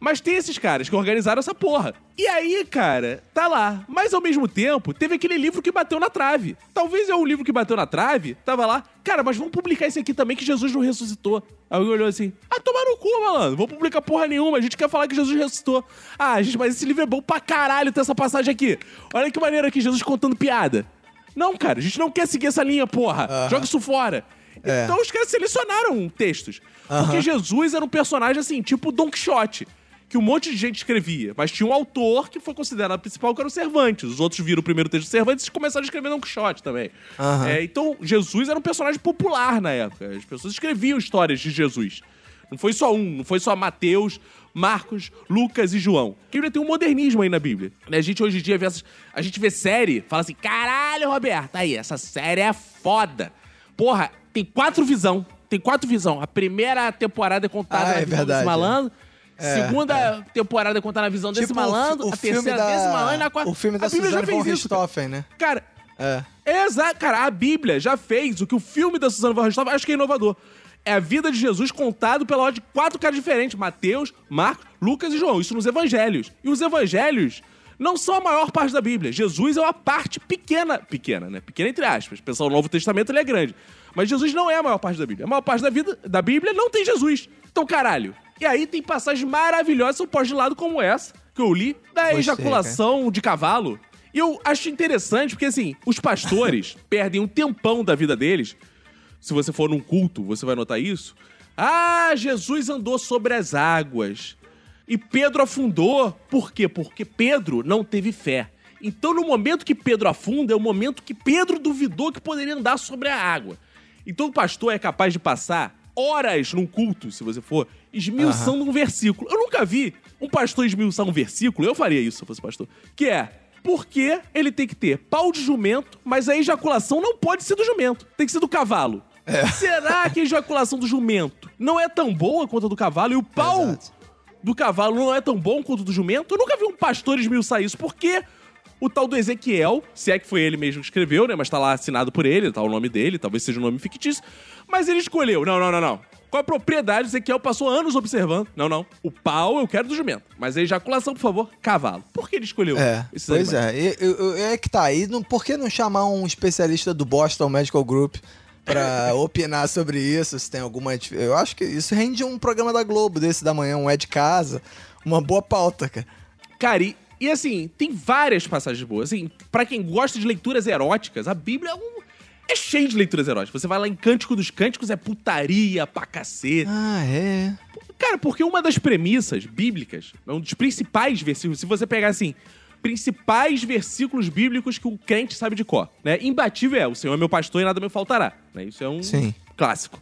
Mas tem esses caras que organizaram essa porra. E aí, cara, tá lá. Mas ao mesmo tempo, teve aquele livro que bateu na trave. Talvez é o livro que bateu na trave, tava lá. Cara, mas vamos publicar esse aqui também que Jesus não ressuscitou. Alguém olhou assim: ah, toma no cu, malandro. Vamos publicar porra nenhuma. A gente quer falar que Jesus ressuscitou. Ah, gente, mas esse livro é bom pra caralho ter essa passagem aqui. Olha que maneira aqui, Jesus contando piada. Não, cara, a gente não quer seguir essa linha, porra. Joga isso fora.
É.
Então os caras selecionaram textos. Porque Jesus era um personagem assim, tipo Don Quixote. Que um monte de gente escrevia. Mas tinha um autor que foi considerado principal, que era o Cervantes. Os outros viram o primeiro texto do Cervantes e começaram a escrever Don Quixote também.
Aham.
É, então, Jesus era um personagem popular na época. As pessoas escreviam histórias de Jesus. Não foi só um, não foi só Mateus, Marcos, Lucas e João. Que ainda tem um modernismo aí na Bíblia. Né, A gente hoje em dia vê essas, a gente vê série, fala assim: caralho, Roberto, aí, essa série é foda. Porra, tem quatro visão. Tem quatro visão. A primeira temporada é contada
Ah, é verdade,
desse malandro.
É,
Segunda temporada é contada na visão desse
Tipo o fi-
malandro.
o
a
filme
terceira
da-
desse malandro. E na quarta.
O filme da
a Bíblia já
Suzane von
isso.
Richthofen, né?
Cara,
É.
Exato, cara, a Bíblia já fez o que o filme da Susana von Richthofen acho que é inovador. É a vida de Jesus contado pela ordem de quatro caras diferentes: Mateus, Marcos, Lucas e João. Isso nos evangelhos. E os evangelhos não são a maior parte da Bíblia. Jesus é uma parte pequena, pequena, né? Pequena entre aspas. Pensar o Novo Testamento ele é grande. Mas Jesus não é a maior parte da Bíblia. A maior parte da vida da Bíblia não tem Jesus. Então, caralho. E aí tem passagens maravilhosas, são pós de lado como essa, que eu li, da ejaculação de cavalo. E eu acho interessante porque, assim, os pastores <laughs> perdem um tempão da vida deles. Se você for num culto, você vai notar isso. Ah, Jesus andou sobre as águas. E Pedro afundou. Por quê? Porque Pedro não teve fé. Então, no momento que Pedro afunda, é o momento que Pedro duvidou que poderia andar sobre a água. Então, o pastor é capaz de passar horas num culto, se você for, esmiuçando um versículo. Eu nunca vi um pastor esmiuçar um versículo. Eu faria isso se eu fosse pastor. Que é, porque ele tem que ter pau de jumento, mas a ejaculação não pode ser do jumento. Tem que ser do cavalo. <laughs> Será que a ejaculação do jumento não é tão boa quanto a do cavalo? E o pau
Exato.
do cavalo não é tão bom quanto o do jumento? Eu nunca vi um pastor esmiuçar isso. Por que o tal do Ezequiel, se é que foi ele mesmo que escreveu, né? Mas tá lá assinado por ele, tá o nome dele, talvez seja um nome fictício. Mas ele escolheu, não, não, não, não. Qual a propriedade? Ezequiel passou anos observando. Não, não. O pau eu quero do jumento. Mas a ejaculação, por favor, cavalo. Por que ele escolheu
É, pois
animais?
é. É que tá aí. Por que não chamar um especialista do Boston Medical Group pra <laughs> opinar sobre isso? Se tem alguma. Eu acho que isso rende um programa da Globo desse da manhã, um é de casa. Uma boa pauta, cara.
Cara, e, e assim, tem várias passagens boas. Assim, pra quem gosta de leituras eróticas, a Bíblia é, um- é cheio de leituras eróticas. Você vai lá em Cântico dos Cânticos, é putaria pra cacete.
Ah, é.
Cara, porque uma das premissas bíblicas, um dos principais versículos, se você pegar assim, principais versículos bíblicos que o crente sabe de cor, né? Imbatível é, o Senhor é meu pastor e nada me faltará, né? Isso é um
Sim.
clássico.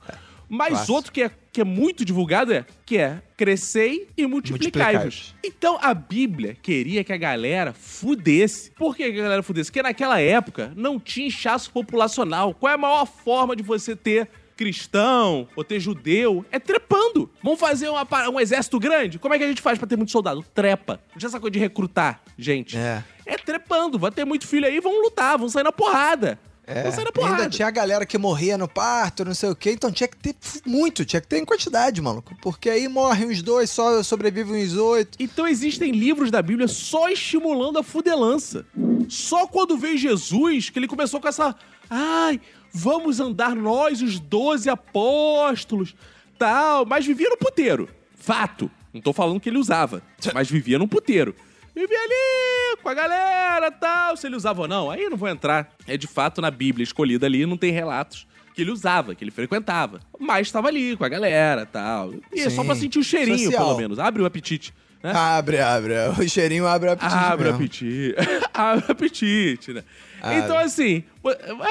Mas outro que é, que é muito divulgado é que é crescei e multiplicai-vos. Então a Bíblia queria que a galera fudesse. Por que a galera fudesse? Porque naquela época não tinha inchaço populacional. Qual é a maior forma de você ter cristão ou ter judeu? É trepando. Vamos fazer uma um exército grande? Como é que a gente faz pra ter muito soldado? Trepa. Não tinha essa coisa de recrutar gente.
É.
É trepando. Vai ter muito filho aí, vão lutar, vão sair na porrada.
É, e
porrada.
ainda tinha a galera que morria no parto, não sei o quê, então tinha que ter muito, tinha que ter em quantidade, maluco. Porque aí morrem os dois, só sobrevivem os oito.
Então existem livros da Bíblia só estimulando a fudelança. Só quando veio Jesus que ele começou com essa. Ai, vamos andar nós, os doze apóstolos, tal. Mas vivia no puteiro. Fato. Não tô falando que ele usava, mas vivia no puteiro. Vivia ali com a galera tal. Se ele usava ou não, aí não vou entrar. É de fato na Bíblia escolhida ali, não tem relatos que ele usava, que ele frequentava. Mas estava ali com a galera tal. E é só
Sim.
pra sentir o cheirinho,
Social.
pelo menos. Abre o apetite. Né?
Abre, abre. O cheirinho abre o apetite.
Abre o apetite. <laughs> Abre o apetite, né?
Abre.
Então, assim,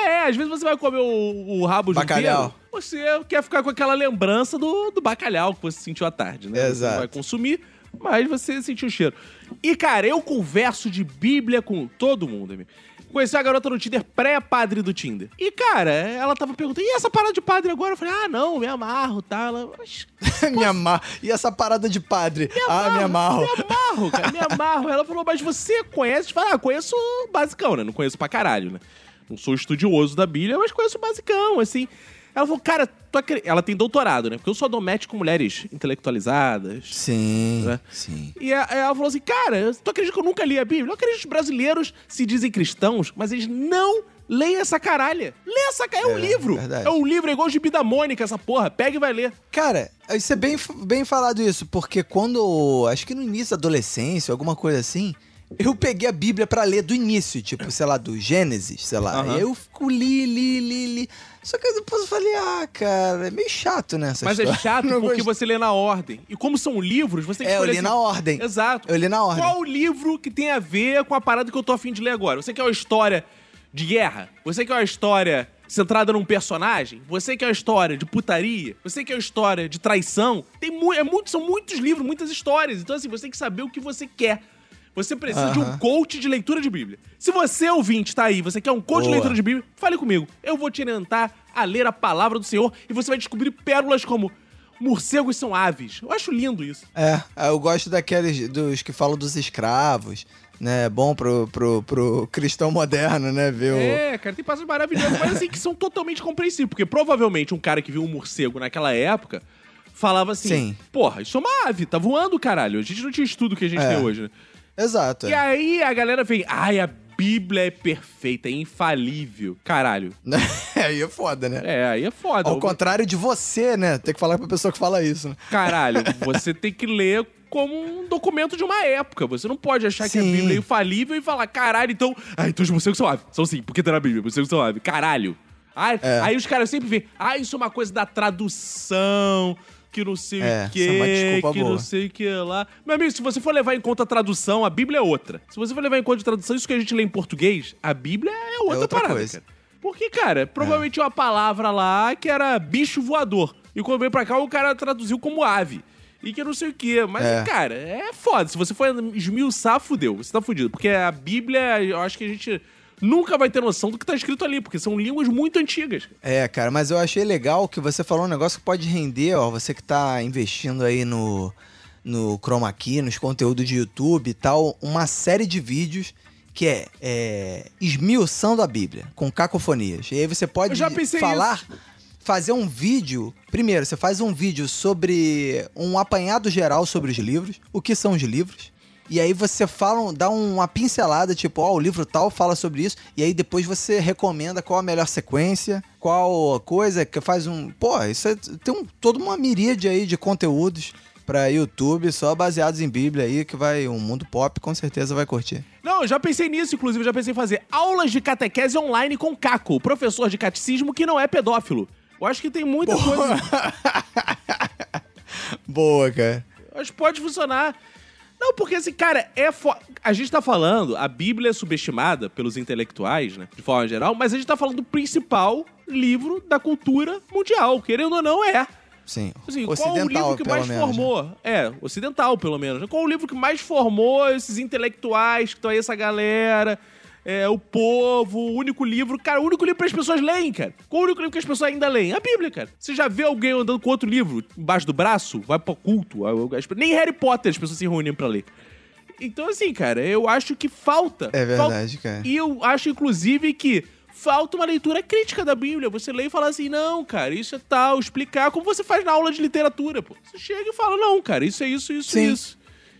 é, às vezes você vai comer o, o rabo
Bacalhau.
junteiro, você quer ficar com aquela lembrança do, do bacalhau que você sentiu à tarde, né? Você
Exato.
não vai consumir, mas você sentiu o cheiro. E, cara, eu converso de Bíblia com todo mundo, amigo. Conheci a garota no Tinder pré-padre do Tinder. E, cara, ela tava perguntando, e essa parada de padre agora? Eu falei, ah, não, me amarro, tá? Ela, "Mas <laughs>
me amarro. E essa parada de padre? ah, me amarro.
me amarro, cara, me amarro. Ela falou, mas você conhece? Eu falei, ah, conheço o basicão, né? Não conheço pra caralho, né? Não sou estudioso da Bíblia, mas conheço o basicão, assim. Ela falou, cara, tu acre- ela tem doutorado, né? Porque eu só dou match com mulheres intelectualizadas.
Sim,
É.
sim.
E ela falou assim, cara, tu acredita que eu nunca li a Bíblia? Eu acredito que os brasileiros se dizem cristãos, mas eles não leem essa caralha. Lê essa caralha, é um
É,
livro.
verdade.
É um livro, é igual o Gibi da Mônica, essa porra. Pega e vai ler.
Cara, isso é bem, bem falado isso, porque quando. Acho que no início da adolescência, alguma coisa assim. Eu peguei a Bíblia pra ler do início, tipo, sei lá, do Gênesis, sei lá. Aí eu fico li, li, li, li. Só que depois eu falei, ah, cara, é meio chato, né? Essa
Mas é
história.
chato <laughs>
Não
porque
gostei.
você lê na ordem. E como são livros, você tem que
É, eu li
assim-
na ordem.
Exato.
Eu li na ordem.
Qual o livro que tem a ver com a parada que eu tô afim de ler agora? Você quer uma história de guerra? Você quer uma história centrada num personagem? Você quer uma história de putaria? Você quer uma história de traição? Tem mu é muito, são muitos livros, muitas histórias. Então, assim, você tem que saber o que você quer. Você precisa de um coach de leitura de Bíblia. Se você, ouvinte, tá aí, você quer um coach de
Boa.
leitura de Bíblia, fale comigo. Eu vou te orientar a ler a palavra do Senhor e você vai descobrir pérolas como morcegos são aves. Eu acho lindo isso.
É, eu gosto daqueles dos que falam dos escravos, né? É bom pro, pro, pro cristão moderno, né? Ver o.
É, cara, tem passos maravilhosos, mas assim, que são totalmente compreensíveis. Porque provavelmente um cara que viu um morcego naquela época falava assim:
Sim.
Porra, isso é uma ave, tá voando, caralho. A gente não tinha estudo que a gente
É.
tem hoje, né?
Exato.
E aí a galera vem: Ai, a Bíblia é perfeita, é infalível. Caralho. <laughs>
aí é foda, né?
É, aí é foda.
Ao contrário de você, né? Tem que falar pra pessoa que fala isso, né?
Caralho, <laughs> você tem que ler como um documento de uma época. Você não pode achar que a
Sim.
Bíblia é infalível e falar, caralho, então. Ah, então os morcegos são aves. São sim, porque tá na Bíblia, morcegos são aves. Caralho. Ah,
É.
Aí os caras sempre veem, ah, isso é uma coisa da tradução, que não sei
É,
o
isso é
que não
boa.
sei o que lá. Meu amigo, se você for levar em conta a tradução, a Bíblia é outra. Se você for levar em conta a tradução, isso que a gente lê em português, a Bíblia é outra,
outra
parada,
coisa.
cara. Porque, cara, provavelmente tinha uma palavra lá que era bicho voador. E quando veio pra cá, o cara traduziu como ave. E que não sei o quê. Mas,
É.
cara, é foda. Se você for esmiuçar, fudeu. Você tá fudido. Porque a Bíblia, eu acho que a gente nunca vai ter noção do que tá escrito ali. Porque são línguas muito antigas.
É, cara, mas eu achei legal que você falou um negócio que pode render, ó, você que tá investindo aí no, no Chroma Key, nos conteúdos de YouTube e tal, uma série de vídeos que é, é esmiuçando a Bíblia, com cacofonias. E aí você pode falar, fazer um vídeo. Primeiro, você faz um vídeo sobre um apanhado geral sobre os livros, o que são os livros. E aí você fala, dá uma pincelada, tipo, ó, o livro tal fala sobre isso, e aí depois você recomenda qual a melhor sequência, qual coisa, que faz um. Pô, isso é, tem um, toda uma miríade aí de conteúdos pra YouTube, só baseados em Bíblia aí, que vai. Um mundo pop com certeza vai curtir.
Não, eu já pensei nisso, inclusive, eu já pensei em fazer aulas de catequese online com Caco, professor de catecismo que não é pedófilo. Eu acho que tem muita coisa. <laughs>
Boa, cara.
Acho que pode funcionar. Não, porque assim, cara, é fo... a gente tá falando, a Bíblia é subestimada pelos intelectuais, né, de forma geral, mas a gente tá falando do principal livro da cultura mundial, querendo ou não, é.
Sim.
Assim, qual o livro que mais
menos, né?
formou? É, ocidental, pelo menos. né? Qual o livro que mais formou esses intelectuais que estão aí, essa galera? É, o povo, o único livro. Cara, o único livro que as pessoas leem, cara. Qual o único livro que as pessoas ainda leem? A Bíblia, cara. Você já vê alguém andando com outro livro embaixo do braço? Vai pro culto? Nem Harry Potter as pessoas se reúnem pra ler. Então, assim, cara, eu acho que falta.
É
falta-
verdade, cara.
E eu acho, inclusive, que falta uma leitura crítica da Bíblia. Você lê e fala assim, não, cara, isso é tal, explicar como você faz na aula de literatura, pô. Você chega e fala, não, cara, isso é isso, isso,
Sim.
isso.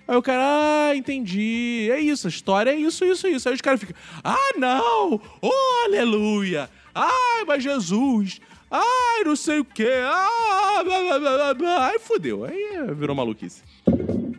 Aí o cara, ah, entendi. É isso, a história é isso, isso, isso. Aí os caras ficam, ah, não! Oh, aleluia! Ai, mas Jesus! Ai, não sei o quê! Ah, blá, blá, blá. Aí fudeu, aí virou maluquice.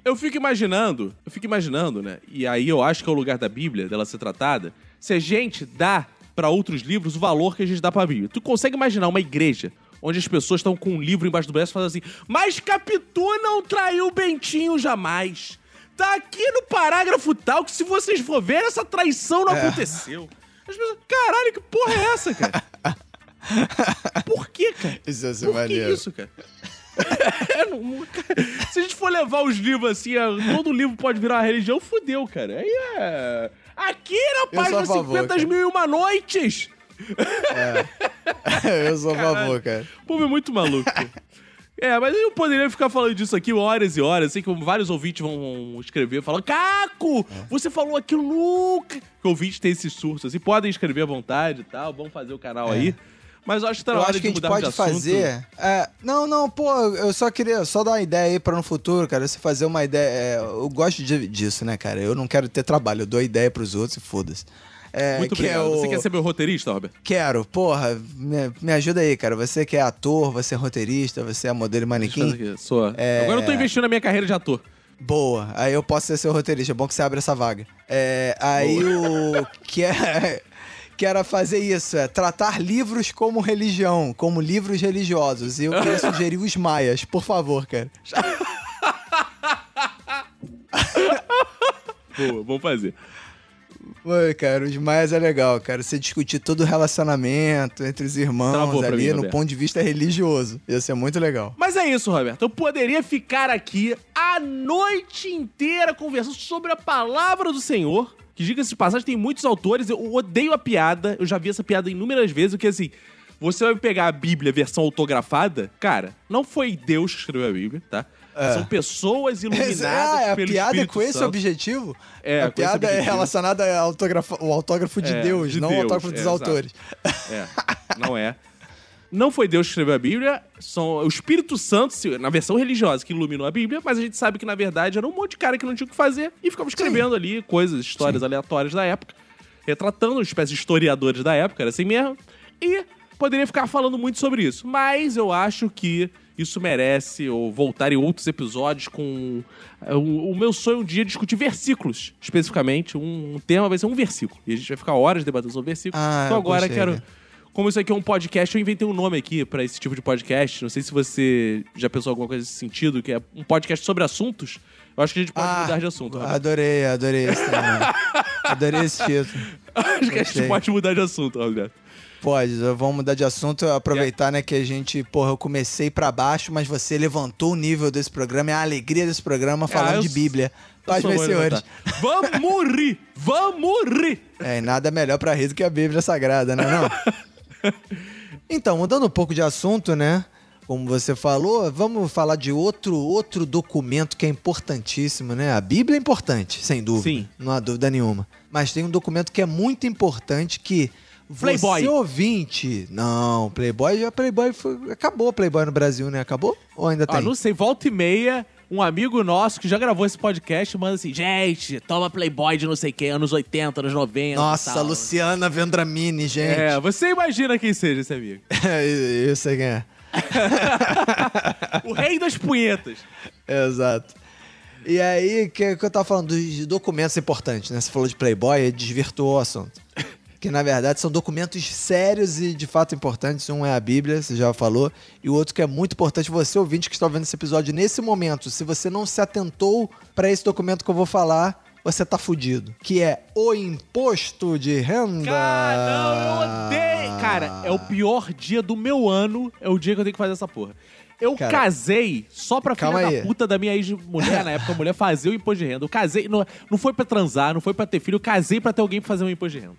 Eu fico imaginando, eu fico imaginando, né? E aí eu acho que é o lugar da Bíblia, dela ser tratada, se a gente dá pra outros livros o valor que a gente dá pra Bíblia. Tu consegue imaginar uma igreja onde as pessoas estão com um livro embaixo do braço falando assim: Mas Capitu não traiu Bentinho jamais. Tá aqui no parágrafo tal que se vocês for ver, essa traição não aconteceu. As pessoas, caralho, que porra é essa, cara? <laughs> Por que, cara?
Isso ser
Por que isso, cara? <laughs> É, não- Se a gente for levar os livros assim, é, todo livro pode virar uma religião, fudeu, cara. Aí é. Aqui na página
favor,
50
cara.
mil e uma noites! <laughs>
Eu sou a favor, cara.
O povo é muito maluco. <laughs> É, mas eu poderia ficar falando disso aqui horas e horas. Sei que vários ouvintes vão escrever falando: Caco, você falou aquilo nunca. Que ouvintes têm esses surtos assim. Podem escrever à vontade e tal. Vamos fazer o canal aí. Mas eu acho que tá na
É. Eu
hora
acho que a
de
gente
mudar de
pode
assunto.
fazer. é, não, não, pô, eu só queria só dar uma ideia aí pra no futuro, cara. Você fazer uma ideia. é, eu gosto de- disso, né, cara? Eu não quero ter trabalho, eu dou ideia pros outros e foda-se. É,
Muito
que
obrigado.
é o-
Você quer ser meu roteirista, Robert?
Quero, porra, me, me ajuda aí, cara. Você que é ator, você é roteirista, você é modelo e manequim.
Sou.
É.
Agora eu tô investindo na minha carreira de ator.
Boa, aí eu posso ser seu roteirista. É bom que você abre essa vaga. É, aí o. Que, é, que era fazer isso, é tratar livros como religião, como livros religiosos. E eu queria sugerir os maias, por favor, cara. <laughs>
Boa, vamos fazer.
Oi, cara, os maias é legal, cara. Você discutir todo o relacionamento entre os irmãos
Travou
ali
mim,
no ponto de vista religioso. Ia ser muito legal.
Mas é isso, Roberto. Eu poderia ficar aqui a noite inteira conversando sobre a palavra do Senhor. Que, diga-se de passagem, tem muitos autores. Eu odeio a piada. Eu já vi essa piada inúmeras vezes. O que, assim, você vai pegar a Bíblia, versão autografada. Cara, não foi Deus que escreveu a Bíblia, tá?
É.
São pessoas iluminadas
ah, é a
pelo
piada é
Espírito
com esse
Santo.
objetivo?
É,
a piada é relacionada ao autógrafo, ao autógrafo de
É,
Deus,
de
não ao
Deus,
autógrafo dos
é,
autores.
É, <laughs> não é. Não foi Deus que escreveu a Bíblia, são o Espírito Santo, na versão religiosa, que iluminou a Bíblia, mas a gente sabe que, na verdade, era um monte de cara que não tinha o que fazer e ficava escrevendo ali coisas, histórias aleatórias da época, retratando uma espécie de historiadores da época, era assim mesmo. E poderia ficar falando muito sobre isso, mas eu acho que isso merece ou voltar em outros episódios com. é, O, o meu sonho um dia é discutir versículos, especificamente. Um, um tema vai ser um versículo. E a gente vai ficar horas debatendo sobre versículos.
Ah,
então agora
gostei,
quero.
cara.
Como isso aqui é um podcast, eu inventei um nome aqui pra esse tipo de podcast. Não sei se você já pensou alguma coisa nesse sentido, que é um podcast sobre assuntos. Eu acho que a gente pode
Ah,
mudar de assunto. Roberto.
Adorei, adorei esse tema. <laughs> adorei esse título.
acho que a gente pode mudar de assunto, Roberto.
Pode, vamos mudar de assunto, aproveitar, né, que a gente, porra, eu comecei pra baixo, mas você levantou o nível desse programa, é a alegria desse programa falando
Ah, eu
de Bíblia. Paz, meus senhores.
Vamos rir! Vamos rir!
É, e nada melhor pra rir do que a Bíblia Sagrada, né, não? <laughs> então, mudando um pouco de assunto, né? como você falou, vamos falar de outro, outro documento que é importantíssimo, né? A Bíblia é importante, sem dúvida.
Sim.
Não há dúvida nenhuma. Mas tem um documento que é muito importante que.
Playboy.
Você ouvinte. Não, Playboy já Playboy foi, acabou Playboy no Brasil, né? Acabou? Ou ainda
Ó,
tem?
não sei, volta e meia, um amigo nosso que já gravou esse podcast manda assim, gente, toma Playboy de não sei quem, anos 80, anos 90
Nossa,
tal.
Luciana Vendramini, gente.
É, você imagina quem seja esse amigo. <laughs>
eu sei quem é. <laughs>
o rei das punhetas.
Exato. E aí, que, que eu tava falando dos documentos importantes, né? Você falou de Playboy e desvirtuou o assunto. Que na verdade são documentos sérios e de fato importantes. Um é a Bíblia, você já falou, e o outro que é muito importante, você ouvinte que está ouvindo esse episódio nesse momento, se você não se atentou para esse documento que eu vou falar, você tá fudido. Que é o imposto de renda.
Cara, não, eu odeio. Cara, é o pior dia do meu ano, é o dia que eu tenho que fazer essa porra. Eu
Cara,
casei só pra filha
calma
da
aí.
puta da minha ex-mulher, na época, a mulher fazer o imposto de renda. Eu casei, não, não foi pra transar, não foi pra ter filho, eu casei pra ter alguém pra fazer um imposto de renda.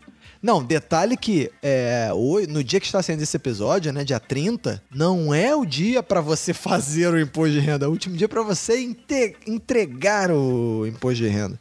Não, detalhe que é, o- no dia que está saindo esse episódio, né, dia 30, não é o dia pra você <laughs> fazer o imposto de renda, é o último dia pra você entregar o imposto de renda.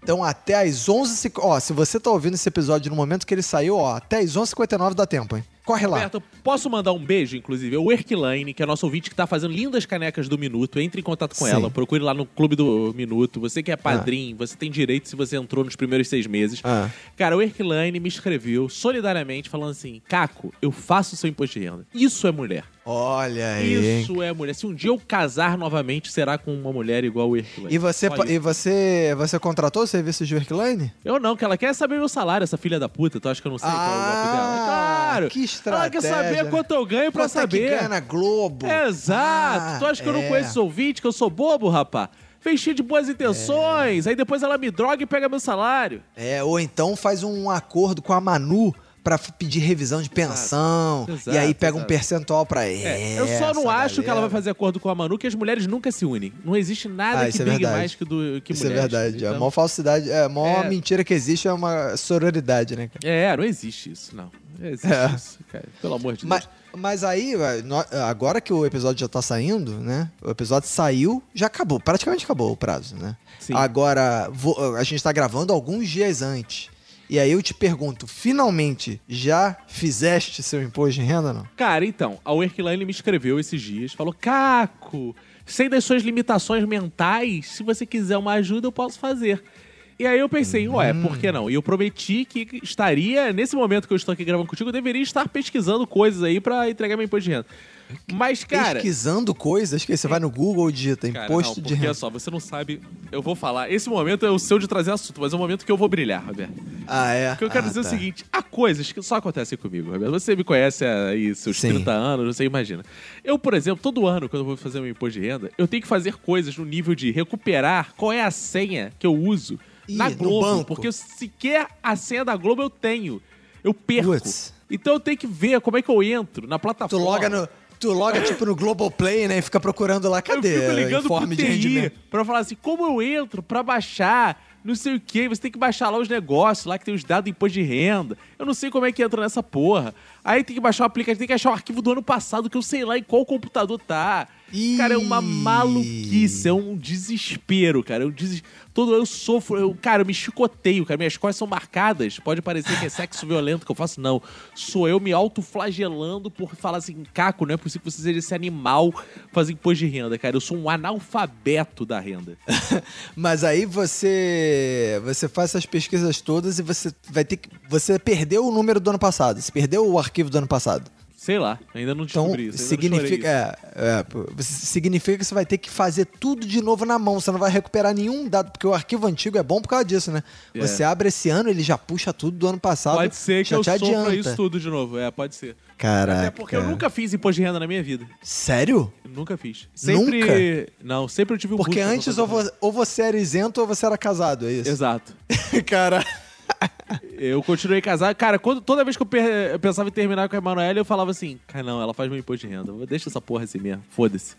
Então, até às 11 Ó, se você tá ouvindo esse episódio no momento que ele saiu, ó, até às 11h59 dá tempo, hein? Corre lá.
Roberto, posso mandar um beijo, inclusive? É o Erquilaine, que é nosso ouvinte que tá fazendo lindas canecas do Minuto. Entre em contato com
Sim.
ela, procure lá no Clube do Minuto. Você que é padrinho, você tem direito se você entrou nos primeiros seis meses.
Ah.
Cara, o Erquilaine me escreveu solidariamente falando assim: Caco, eu faço o seu imposto de renda. Isso é mulher.
Olha aí?
Isso é mulher. Se um dia eu casar novamente, será com uma mulher igual o Erquilaine.
E você, e você, você contratou o serviço de Workline?
Eu não, que ela quer saber meu salário, essa filha da puta. Tu acha que eu não sei qual é o golpe dela?
Ah,
Claro!
que
Ela quer saber
né?
quanto eu ganho pra
Quanto é que
saber.
ganha na Globo?
Exato!
Ah,
tu acha que eu não
é.
conheço os ouvintes, que eu sou bobo, rapá? Fez cheio de boas intenções, aí depois ela me droga e pega meu salário.
É, ou então faz um acordo com a Manu pra f- pedir revisão de pensão.
Exato,
e aí pega um
exato.
percentual pra
É, eu só não acho que ela vai fazer acordo com a Manu, que as mulheres nunca se unem. Não existe nada
Ah,
que
isso é
brigue
verdade.
mais que, do, que
Isso
mulheres.
é verdade. A
Então-
maior falsidade, é, a maior
É.
mentira que existe é uma sororidade, né, cara?
É, não existe isso, não. Não existe
É.
isso, cara. Pelo amor de
Mas,
Deus.
mas aí, agora que o episódio já tá saindo, né? O episódio saiu, já acabou. Praticamente acabou o prazo, né?
Sim.
Agora, a gente tá gravando alguns dias antes. E aí eu te pergunto, finalmente já fizeste seu imposto de renda, não?
Cara, então, a Workline me escreveu esses dias, falou: Caco, sei das suas limitações mentais, se você quiser uma ajuda, eu posso fazer. E aí eu pensei, ué, por que não? E eu prometi que estaria, nesse momento que eu estou aqui gravando contigo, eu deveria estar pesquisando coisas aí pra entregar meu imposto de renda. Mas, cara.
Pesquisando coisas, que você vai no Google e digita
Cara,
imposto
não,
de renda.
olha só, você não sabe. Eu vou falar. Esse momento é o seu de trazer assunto, mas é o momento que eu vou brilhar, Roberto.
Ah, é?
Porque eu quero
Ah,
dizer
tá.
o seguinte: há coisas que só acontecem comigo, Roberto. Você me conhece aí seus
Sim.
30 anos, você imagina. Eu, por exemplo, todo ano, quando eu vou fazer meu imposto de renda, eu tenho que fazer coisas no nível de recuperar qual é a senha que eu uso
Ih,
na Globo. Porque eu- sequer a senha da Globo eu tenho. Eu perco. Então eu tenho que ver como é que eu entro na
Tu
plataforma.
loga no. Tu loga tipo no Globoplay, né? E fica procurando lá, cadê?
Eu fico ligando pro
Informe de
TI
rendimento.
pra falar assim, como eu entro pra baixar, não sei o quê. Você tem que baixar lá os negócios, lá que tem os dados do imposto de renda. Eu não sei como é que entra nessa porra. Aí tem que baixar o aplicativo, tem que achar o arquivo do ano passado, que eu sei lá em qual computador tá.
Ih.
Cara, é uma maluquice, é um desespero, cara. É um des... Todo eu sofro, eu, cara, eu me chicoteio, cara. Minhas costas são marcadas. Pode parecer que é sexo violento que eu faço, não. Sou eu me autoflagelando por falar assim, Caco, não é possível que você seja esse animal fazer imposto de renda, cara. Eu sou um analfabeto da renda. <laughs>
Mas aí você você faz essas pesquisas todas e você vai ter que você perdeu o número do ano passado, você perdeu o arquivo do ano passado.
Sei lá, ainda não
Então
descobri isso. não chorei
significa é, é, significa que você vai ter que fazer tudo de novo na mão, você não vai recuperar nenhum dado, porque o arquivo antigo é bom por causa disso, né?
É.
Você abre esse ano, ele já puxa tudo do ano passado.
Pode ser que
já
eu
te
sofra isso tudo de novo. É, pode ser.
Caraca.
Até porque eu nunca fiz imposto de renda na minha vida.
Sério?
Eu nunca fiz. Sempre. Não, sempre eu tive um
Porque antes ou, vo- ou você era isento ou você era casado, é isso?
Exato. <laughs>
Cara.
Eu continuei casado. Cara, quando, toda vez que eu, eu pensava em terminar com a Emanuele, eu falava assim: Cara, não, ela faz meu imposto de renda. Deixa essa porra assim mesmo. Foda-se.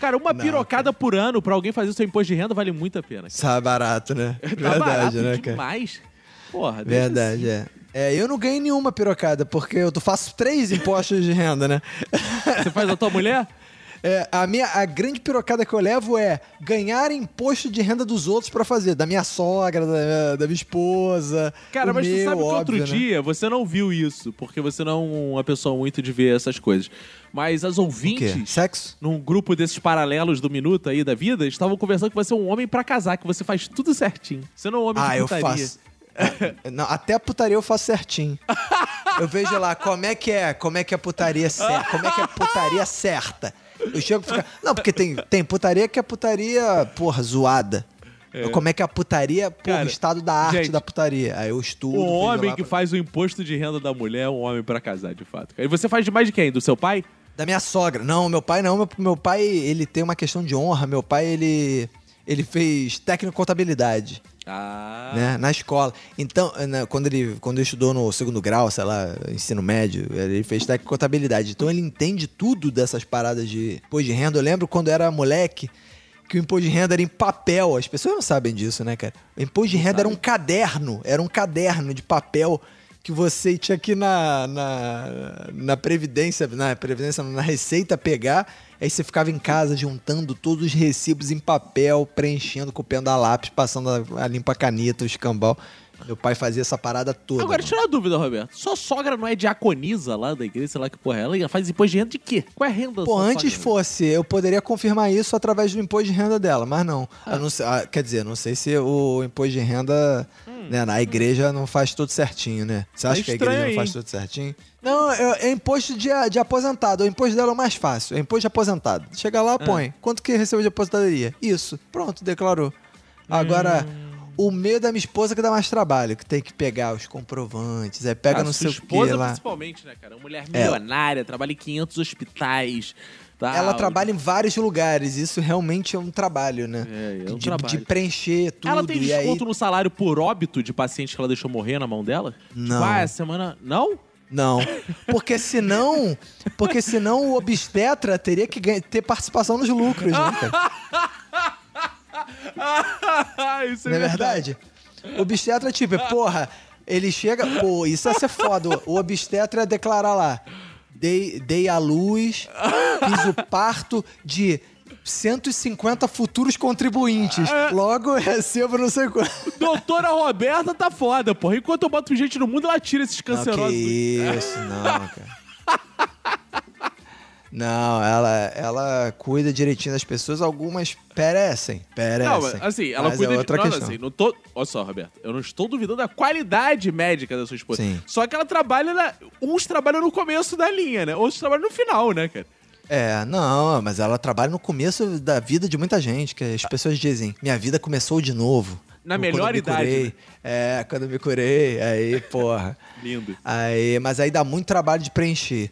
Cara, uma
Não,
pirocada por ano pra alguém fazer o seu imposto de renda vale muito a pena.
Sabe barato, né? <laughs>
Tá
Verdade,
barato
né, cara?
demais. Porra,
Verdade, é. É, eu não ganhei nenhuma pirocada, porque eu faço três impostos de renda, né?
assim. Você faz a tua mulher? <laughs>
É, a, minha, a grande pirocada que eu levo é ganhar imposto de renda dos outros pra fazer. Da minha sogra, da, da minha esposa.
Cara, mas
meu,
tu sabe que
óbvio,
outro
né?
dia você não viu isso, porque você não é uma pessoa muito de ver essas coisas. Mas as ouvintes,
Sexo?
num grupo desses paralelos do minuto aí da vida, estavam conversando que você é um homem pra casar, que você faz tudo certinho. Você não é um homem
Ah,
de
eu
putaria.
faço. É, Não, até a putaria eu faço certinho. Eu vejo lá como é que é, como é que é a putaria certa, como é que é a putaria certa. Eu chego e fico. Não, porque tem, tem putaria que é putaria, porra, zoada. Como é que é a putaria, porra,
Cara,
o estado da arte
gente,
da putaria. Aí eu estudo.
O
vejo
homem que
pra-
faz o imposto de renda da mulher é um homem pra casar, de fato. E você faz demais de quem? Do seu pai?
Da minha sogra. Não, meu pai não. Meu, meu pai, ele tem uma questão de honra. Meu pai, ele. Ele fez técnico contabilidade.
Ah.
né, na escola. Então, quando ele quando ele estudou no segundo grau, sei lá, ensino médio, ele fez técnico contabilidade. Então ele entende tudo dessas paradas de imposto de renda. Eu lembro quando era moleque que o imposto de renda era em papel. As pessoas não sabem disso, né, cara? O imposto de renda era um caderno, era um caderno de papel que você tinha que na, na, na Previdência, na Previdência, na Receita pegar, aí você ficava em casa juntando todos os recibos em papel, preenchendo, copiando a lápis, passando a, a limpa caneta, o escambau. Meu pai fazia essa parada toda.
Agora,
mano.
tira uma dúvida, Roberto. Sua sogra não é diaconisa lá da igreja, sei lá que porra é ela, ela faz imposto de renda de quê? Qual é a renda da
Pô, antes
sogra?
fosse, eu poderia confirmar isso através do imposto de renda dela, mas não. Eu não ah, quer dizer, não sei se o imposto de renda né, na igreja não faz tudo certinho, né? Você acha que a igreja
aí.
não faz tudo certinho? Não, é, é imposto de, de aposentado. O imposto dela é o mais fácil. É imposto de aposentado. Chega lá, põe. Quanto que recebeu de aposentadoria? Isso. Pronto, declarou. Agora, o meio da minha esposa que dá mais trabalho, que tem que pegar os comprovantes, aí pega
Ah,
não sei o que
esposa,
lá.
principalmente, né, cara? Uma mulher milionária, trabalha em 500 hospitais. Tá?
Ela trabalha em vários lugares, isso realmente é um trabalho, né?
É, é um
de,
trabalho.
de preencher tudo.
Ela tem
e aí...
desconto no salário por óbito de paciente que ela deixou morrer na mão dela?
Não.
Ah, essa semana. Não?
Não, porque senão, porque senão o obstetra teria que ter participação nos lucros, né, cara? <laughs> <laughs>
Isso
Não é verdade? O obstetra, tipo, porra, ele chega, pô, isso ia ser foda. O obstetra ia declarar lá, dei, dei à luz, fiz o parto de 150 futuros contribuintes. Logo, recebo não sei quanto.
Doutora Roberta tá foda, porra. Enquanto eu boto gente no mundo, ela tira esses
Não,
cancerosos.
que isso, não, cara. Não, ela, ela cuida direitinho das pessoas, algumas perecem. Perecem.
Não, mas, assim, ela
Mas
cuida
é
de.
outra
Não,
questão.
assim, não tô. Olha só, Roberto, eu não estou duvidando da qualidade médica da sua esposa.
Sim.
Só que ela trabalha. Na... Uns trabalham no começo da linha, né? Outros trabalham no final, né, cara?
É, não, mas ela trabalha no começo da vida de muita gente, que as pessoas dizem, minha vida começou de novo.
Na melhor
me
idade,
curei.
né?
É, quando eu me curei, aí, porra. <laughs>
Lindo.
Aí, mas aí dá muito trabalho de preencher.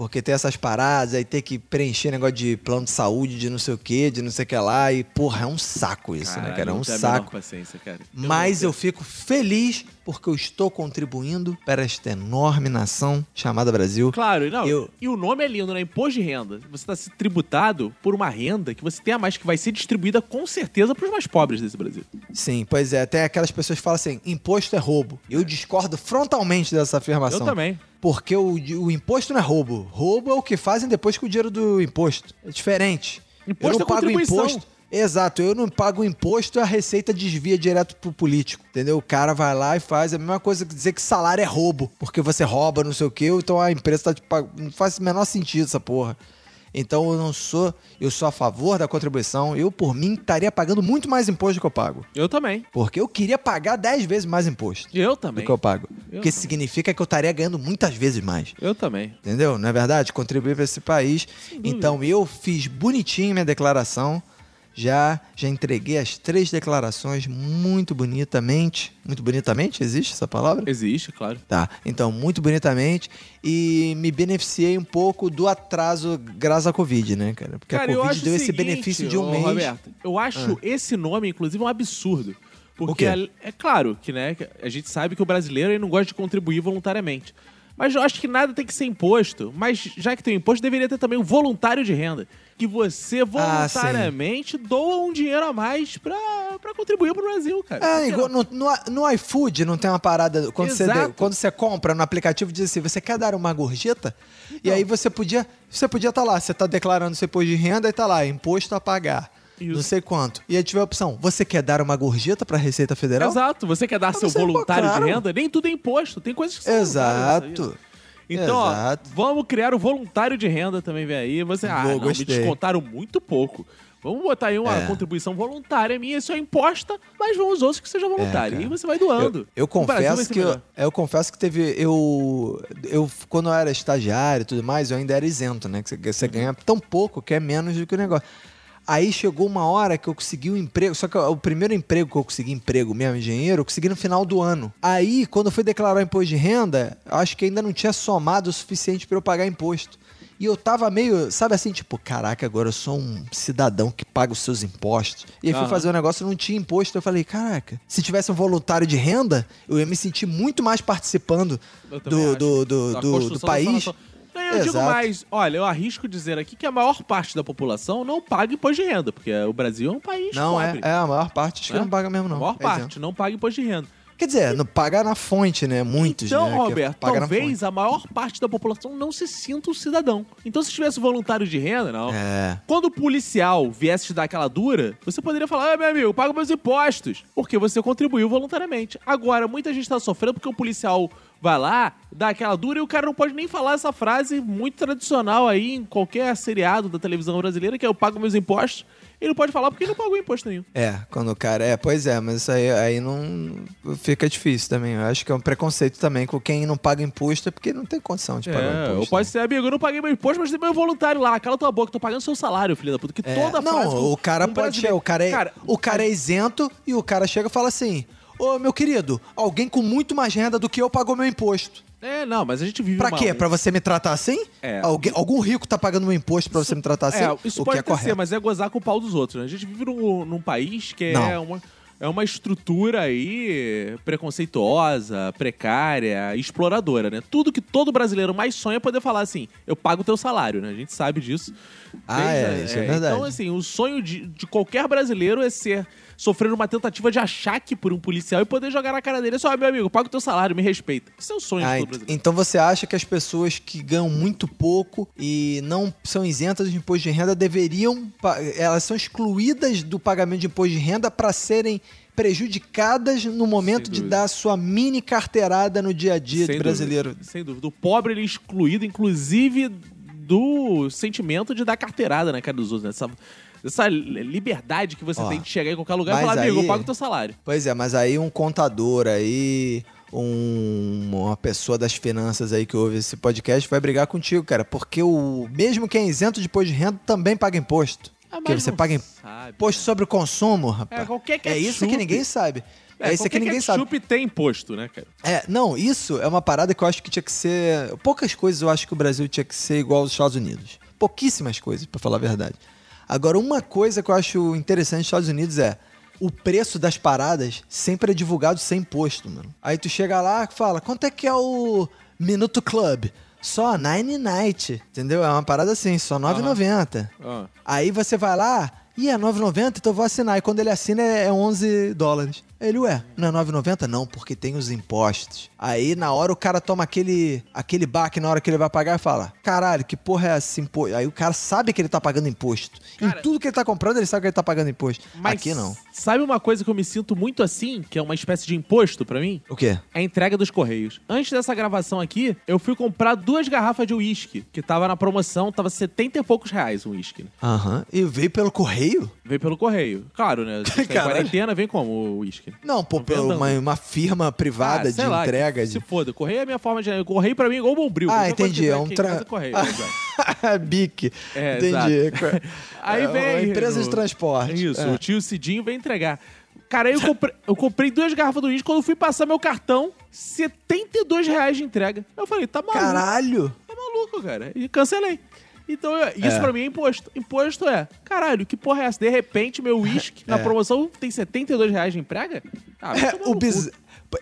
Porque tem essas paradas, aí tem que preencher negócio de plano de saúde, de não sei o que, de não sei o que lá. E, porra, é um saco isso, né, cara? É um saco. Mas eu fico feliz porque eu estou contribuindo para esta enorme nação chamada Brasil.
Claro, e não.
Eu-
E o nome é lindo, né? Imposto de renda. Você está se tributado por uma renda que você tem a mais, que vai ser distribuída com certeza para os mais pobres desse Brasil.
Sim, pois é. Tem aquelas pessoas que falam assim: imposto é roubo. Eu discordo frontalmente dessa afirmação.
Eu também.
Porque o, o imposto não é roubo. Roubo é o que fazem depois com o dinheiro do imposto. É diferente.
Imposto
eu não
é
pago imposto. Exato, eu não pago imposto e a receita desvia direto pro político. Entendeu? O cara vai lá e faz a mesma coisa que dizer que salário é roubo. Porque você rouba, não sei o quê, então a empresa tá te pagando. Não faz o menor sentido essa porra. Então eu não sou. Eu sou a favor da contribuição. Eu, por mim, estaria pagando muito mais imposto do que eu pago.
Eu também.
Porque eu queria pagar 10 vezes mais imposto
Eu
do
também.
que eu pago.
Eu
isso significa que eu estaria ganhando muitas vezes mais.
Eu também.
Entendeu? Não é verdade? Contribuir para esse país. Então eu fiz bonitinho minha declaração. Já, já entreguei as três declarações muito bonitamente. Muito bonitamente? Existe essa palavra?
Existe, claro.
Tá. Então, muito bonitamente. E me beneficiei um pouco do atraso graças à Covid, né, cara? Porque
Cara,
a Covid deu
o
esse
seguinte,
benefício de um
ô,
mês.
Roberto, eu acho esse nome, inclusive, um absurdo. Porque é, é claro que, né, a gente sabe que o brasileiro não gosta de contribuir voluntariamente. Mas eu acho que nada tem que ser imposto. Mas já que tem o imposto, deveria ter também um voluntário de renda. Que você
Ah,
voluntariamente doa um dinheiro a mais pra, pra contribuir pro Brasil, cara.
É,
que
igual no, no, no iFood não tem uma parada. Quando você,
Exato.
quando você compra no aplicativo, diz assim: você quer dar uma gorjeta? E
Então.
aí você podia. Você podia estar lá, você tá declarando seu imposto de renda e tá lá, imposto a pagar.
Isso.
Não sei quanto. E aí tiver a opção: você quer dar uma gorjeta pra Receita Federal?
Exato. Você quer dar seu
pô,
voluntário
claro.
de renda? Nem tudo é imposto. Tem coisas que são.
Exato.
Então, ó, vamos criar o voluntário de renda também, vem aí. Você, ah,
Boa,
não, me descontaram muito pouco. Vamos botar aí uma
É.
contribuição voluntária minha, isso é imposta, mas vamos outros que seja voluntário.
cara.
e você vai doando.
Eu, eu confesso que eu,
melhor.
eu confesso que teve eu eu quando eu era estagiário e tudo mais, eu ainda era isento, né? Que você, você ganha tão pouco que é menos do que o negócio. Aí chegou uma hora que eu consegui um emprego, só que o primeiro emprego que eu consegui, emprego mesmo, engenheiro, eu consegui no final do ano. Aí, quando eu fui declarar o imposto de renda, eu acho que ainda não tinha somado o suficiente para eu pagar imposto. E eu tava meio, sabe assim, tipo, caraca, agora eu sou um cidadão que paga os seus impostos. E aí fui
Aham.
fazer o negócio não tinha imposto. Eu falei, caraca, se tivesse um voluntário de renda, eu ia me sentir muito mais participando do, do, do, do- do país.
nação. Não, eu digo
Exato.
mais, olha, eu arrisco dizer aqui que a maior parte da população não paga imposto de renda, porque o Brasil é um país
Não, é,
pobre.
é, a maior parte acho que
né?
não paga mesmo, não.
A maior
É
parte
isento.
não paga imposto de renda.
Quer dizer, não paga na fonte, né? Muitos,
Então,
né? que
Roberto,
fonte.
talvez a maior parte da população não se sinta um cidadão. Então, se tivesse voluntário de renda, não.
É.
Quando o policial viesse te dar aquela dura, você poderia falar: ah, meu amigo, paga meus impostos. Porque você contribuiu voluntariamente. Agora, muita gente tá sofrendo porque o policial vai lá, dá aquela dura e o cara não pode nem falar essa frase muito tradicional aí em qualquer seriado da televisão brasileira, que é eu pago meus impostos. Ele não pode falar porque ele não pagou imposto nenhum.
É, quando o cara. É, pois é, mas isso aí, aí não. Fica difícil também. Eu acho que é um preconceito também com quem não paga imposto é porque não tem condição de pagar
É,
imposto.
ou pode ser, amigo, eu não paguei meu imposto, mas tem meu voluntário lá. Cala tua boca, tô pagando seu salário, filho da puta. Que
É,
toda
não,
frase.
o cara
um
pode
brasileiro-
o cara é,
Cara,
o cara é isento e o cara chega e fala assim: Ô meu querido, alguém com muito mais renda do que eu pagou meu imposto.
É, não, mas a gente vive
Pra
uma-
quê? Pra você me tratar assim?
É.
Alguém, algum rico tá pagando meu imposto pra você me tratar assim?
É, isso
o
pode
que é
ser, mas é gozar com o pau dos outros. Né? A gente vive num, num país que é
Não.
uma, é uma estrutura aí preconceituosa, precária, exploradora, né? Tudo que todo brasileiro mais sonha é poder falar assim, eu pago o teu salário, né? A gente sabe disso.
Ah, é, isso é verdade.
Então, assim, o sonho de, de qualquer brasileiro é ser sofrer uma tentativa de achaque por um policial e poder jogar na cara dele. Só, meu amigo, paga o teu salário, me respeita. Isso é o sonho
Ah, ent-
brasileiro.
então você acha que as pessoas que ganham muito pouco e não são isentas de imposto de renda deveriam. Elas são excluídas do pagamento de imposto de renda para serem prejudicadas no momento de dar sua mini carteirada no dia a dia
Sem
brasileiro.
Dúvida, sem dúvida. O pobre ele é excluído, inclusive, do sentimento de dar carteirada na cara dos outros. Né? Essa, essa liberdade que você
Ó,
tem de chegar em qualquer lugar e
mas
falar, amigo,
aí-
eu pago o teu salário.
Pois é, mas aí um contador aí, um- uma pessoa das finanças aí que ouve esse podcast vai brigar contigo, cara. Porque o mesmo quem é isento de imposto de renda também paga imposto.
Ah,
porque você paga
sabe,
imposto sobre o consumo, rapaz.
É, qualquer
É isso que ninguém sabe. É, isso que
qualquer
ninguém sabe.
ketchup tem imposto, né, cara?
É, não, isso é uma parada que eu acho que tinha que ser. Poucas coisas eu acho que o Brasil tinha que ser igual aos Estados Unidos. Pouquíssimas coisas, pra falar a verdade. Agora, uma coisa que eu acho interessante nos Estados Unidos é o preço das paradas sempre é divulgado sem imposto, mano. Aí tu chega lá e fala, quanto é que é o Minuto Club? Só 9 night, entendeu? É uma parada assim, só 9,90.
Ah.
Aí você vai lá, e é 9,90, então eu vou assinar. E quando ele assina é é 11 dólares. Ele, ué, não é 9,90? Não, porque tem os impostos. Aí na hora o cara toma aquele, aquele baque na hora que ele vai pagar e fala: caralho, que porra é essa imposto? Aí o cara sabe que ele tá pagando imposto.
Cara-
em tudo que ele tá comprando, ele sabe que ele tá pagando imposto.
Mas
Aqui não.
Sabe uma coisa que eu me sinto muito assim, que é uma espécie de imposto pra mim?
O quê?
É a entrega dos correios. Antes dessa gravação aqui, eu fui comprar duas garrafas de uísque, que tava na promoção, tava 70 e poucos reais o uísque. né?
Aham. E veio pelo correio?
Veio pelo correio. Claro, né? <laughs> Tá em
Caralho.
quarentena, vem como o uísque.
Não, pô, pela uma, uma firma privada
Ah,
de
sei lá,
entrega.
que
De...
Se foda, correio é a minha forma de. Correio pra mim é igual o bombril.
Ah,
Qualquer coisa
entendi.
que
É
tiver
um
aqui em
tra...
casa, correio. <laughs> exato.
Bic.
É,
entendi. <laughs>
Aí
É
vem.
uma empresa
no-
de transporte.
Isso,
É.
o tio Cidinho vem entregar. Cara, aí eu comprei, eu comprei duas garrafas do uísque. Quando eu fui passar meu cartão, 72 reais de entrega. Eu falei, tá maluco.
Caralho!
Tá maluco, cara. E cancelei. Então, isso
É.
pra mim é imposto. Imposto é, caralho, que porra é essa? De repente, meu uísque <laughs> na
É.
promoção tem 72 reais de emprega? Ah,
É, o biz...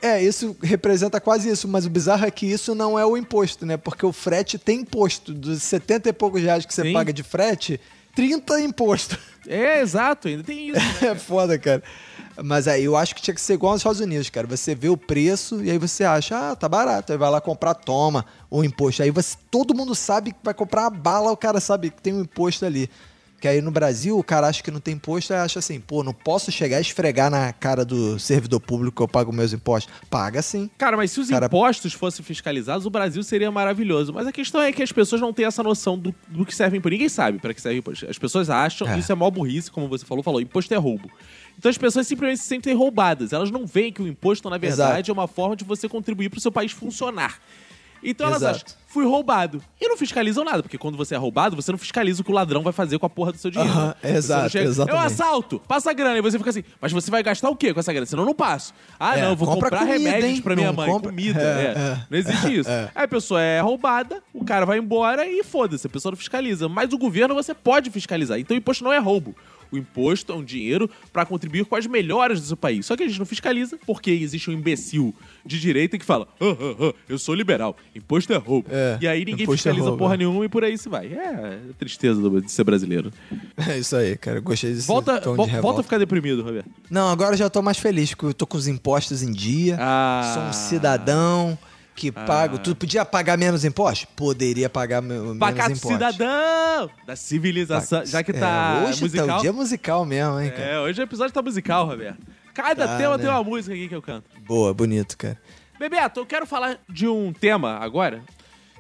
é, isso representa quase isso, mas o bizarro é que isso não é o imposto, né? Porque o frete tem imposto. Dos 70 e poucos reais que você
Sim.
paga de frete, 30 é imposto.
É, exato, ainda tem isso. né? <laughs>
É foda, cara. Mas aí eu acho que tinha que ser igual nos Estados Unidos, cara. Você vê o preço e aí você acha, ah, tá barato. Aí vai lá comprar, toma o imposto. Aí você, todo mundo sabe que vai comprar uma bala, o cara sabe que tem um imposto ali. Que aí no Brasil o cara acha que não tem imposto, aí acha assim, pô, não posso chegar e esfregar na cara do servidor público que eu pago meus impostos. Paga sim.
Cara, mas se os
Cara-
impostos fossem fiscalizados, o Brasil seria maravilhoso. Mas a questão é que as pessoas não têm essa noção do, do que serve imposto. Ninguém sabe para que serve imposto. As pessoas acham,
É.
isso é mó burrice, como você falou, falou, imposto é roubo. Então as pessoas simplesmente se sentem roubadas. Elas não veem que o imposto, na verdade, é uma forma de você contribuir para o seu país funcionar. Então elas
Exato.
acham, fui roubado. E não fiscalizam nada, porque quando você é roubado, você não fiscaliza o que o ladrão vai fazer com a porra do seu dinheiro. Não
exato,
chega, É um
exatamente.
assalto, passa a grana. E você fica assim, mas você vai gastar o quê com essa grana? Senão eu não passo. Ah,
É,
não, eu vou
compra
comprar
comida,
remédios
hein?
pra minha
Não
mãe.
compra-
Comida,
É,
é.
é.
Não existe isso.
É.
Aí a pessoa é roubada, o cara vai embora e foda-se, a pessoa não fiscaliza. Mas o governo você pode fiscalizar. Então o imposto não é roubo. O imposto é um dinheiro pra contribuir com as melhores do seu país. Só que a gente não fiscaliza porque existe um imbecil de direita que fala: "Ah, ah, ah, eu sou liberal, imposto é roubo.
É,
e aí ninguém
é
fiscaliza
roubo,
porra
é.
nenhuma e por aí se vai. É a tristeza de ser brasileiro.
É isso aí, cara. Eu gostei desse
Volta,
tom
vo-
de
volta
revolta.
a ficar deprimido, Roberto.
Não, agora eu já tô mais feliz, porque eu tô com os impostos em dia.
Ah.
Sou um cidadão que pago. Tu podia pagar menos impostos? Poderia pagar me- menos
Pacato
impostos.
cidadão da civilização. Já que tá
É, hoje
musical.
tá o dia musical mesmo, hein, cara?
É, hoje o episódio tá musical, Roberto. Cada
Tá,
tema
né?
tem uma música aqui que eu canto.
Boa, bonito, cara.
Bebeto, eu quero falar de um tema agora.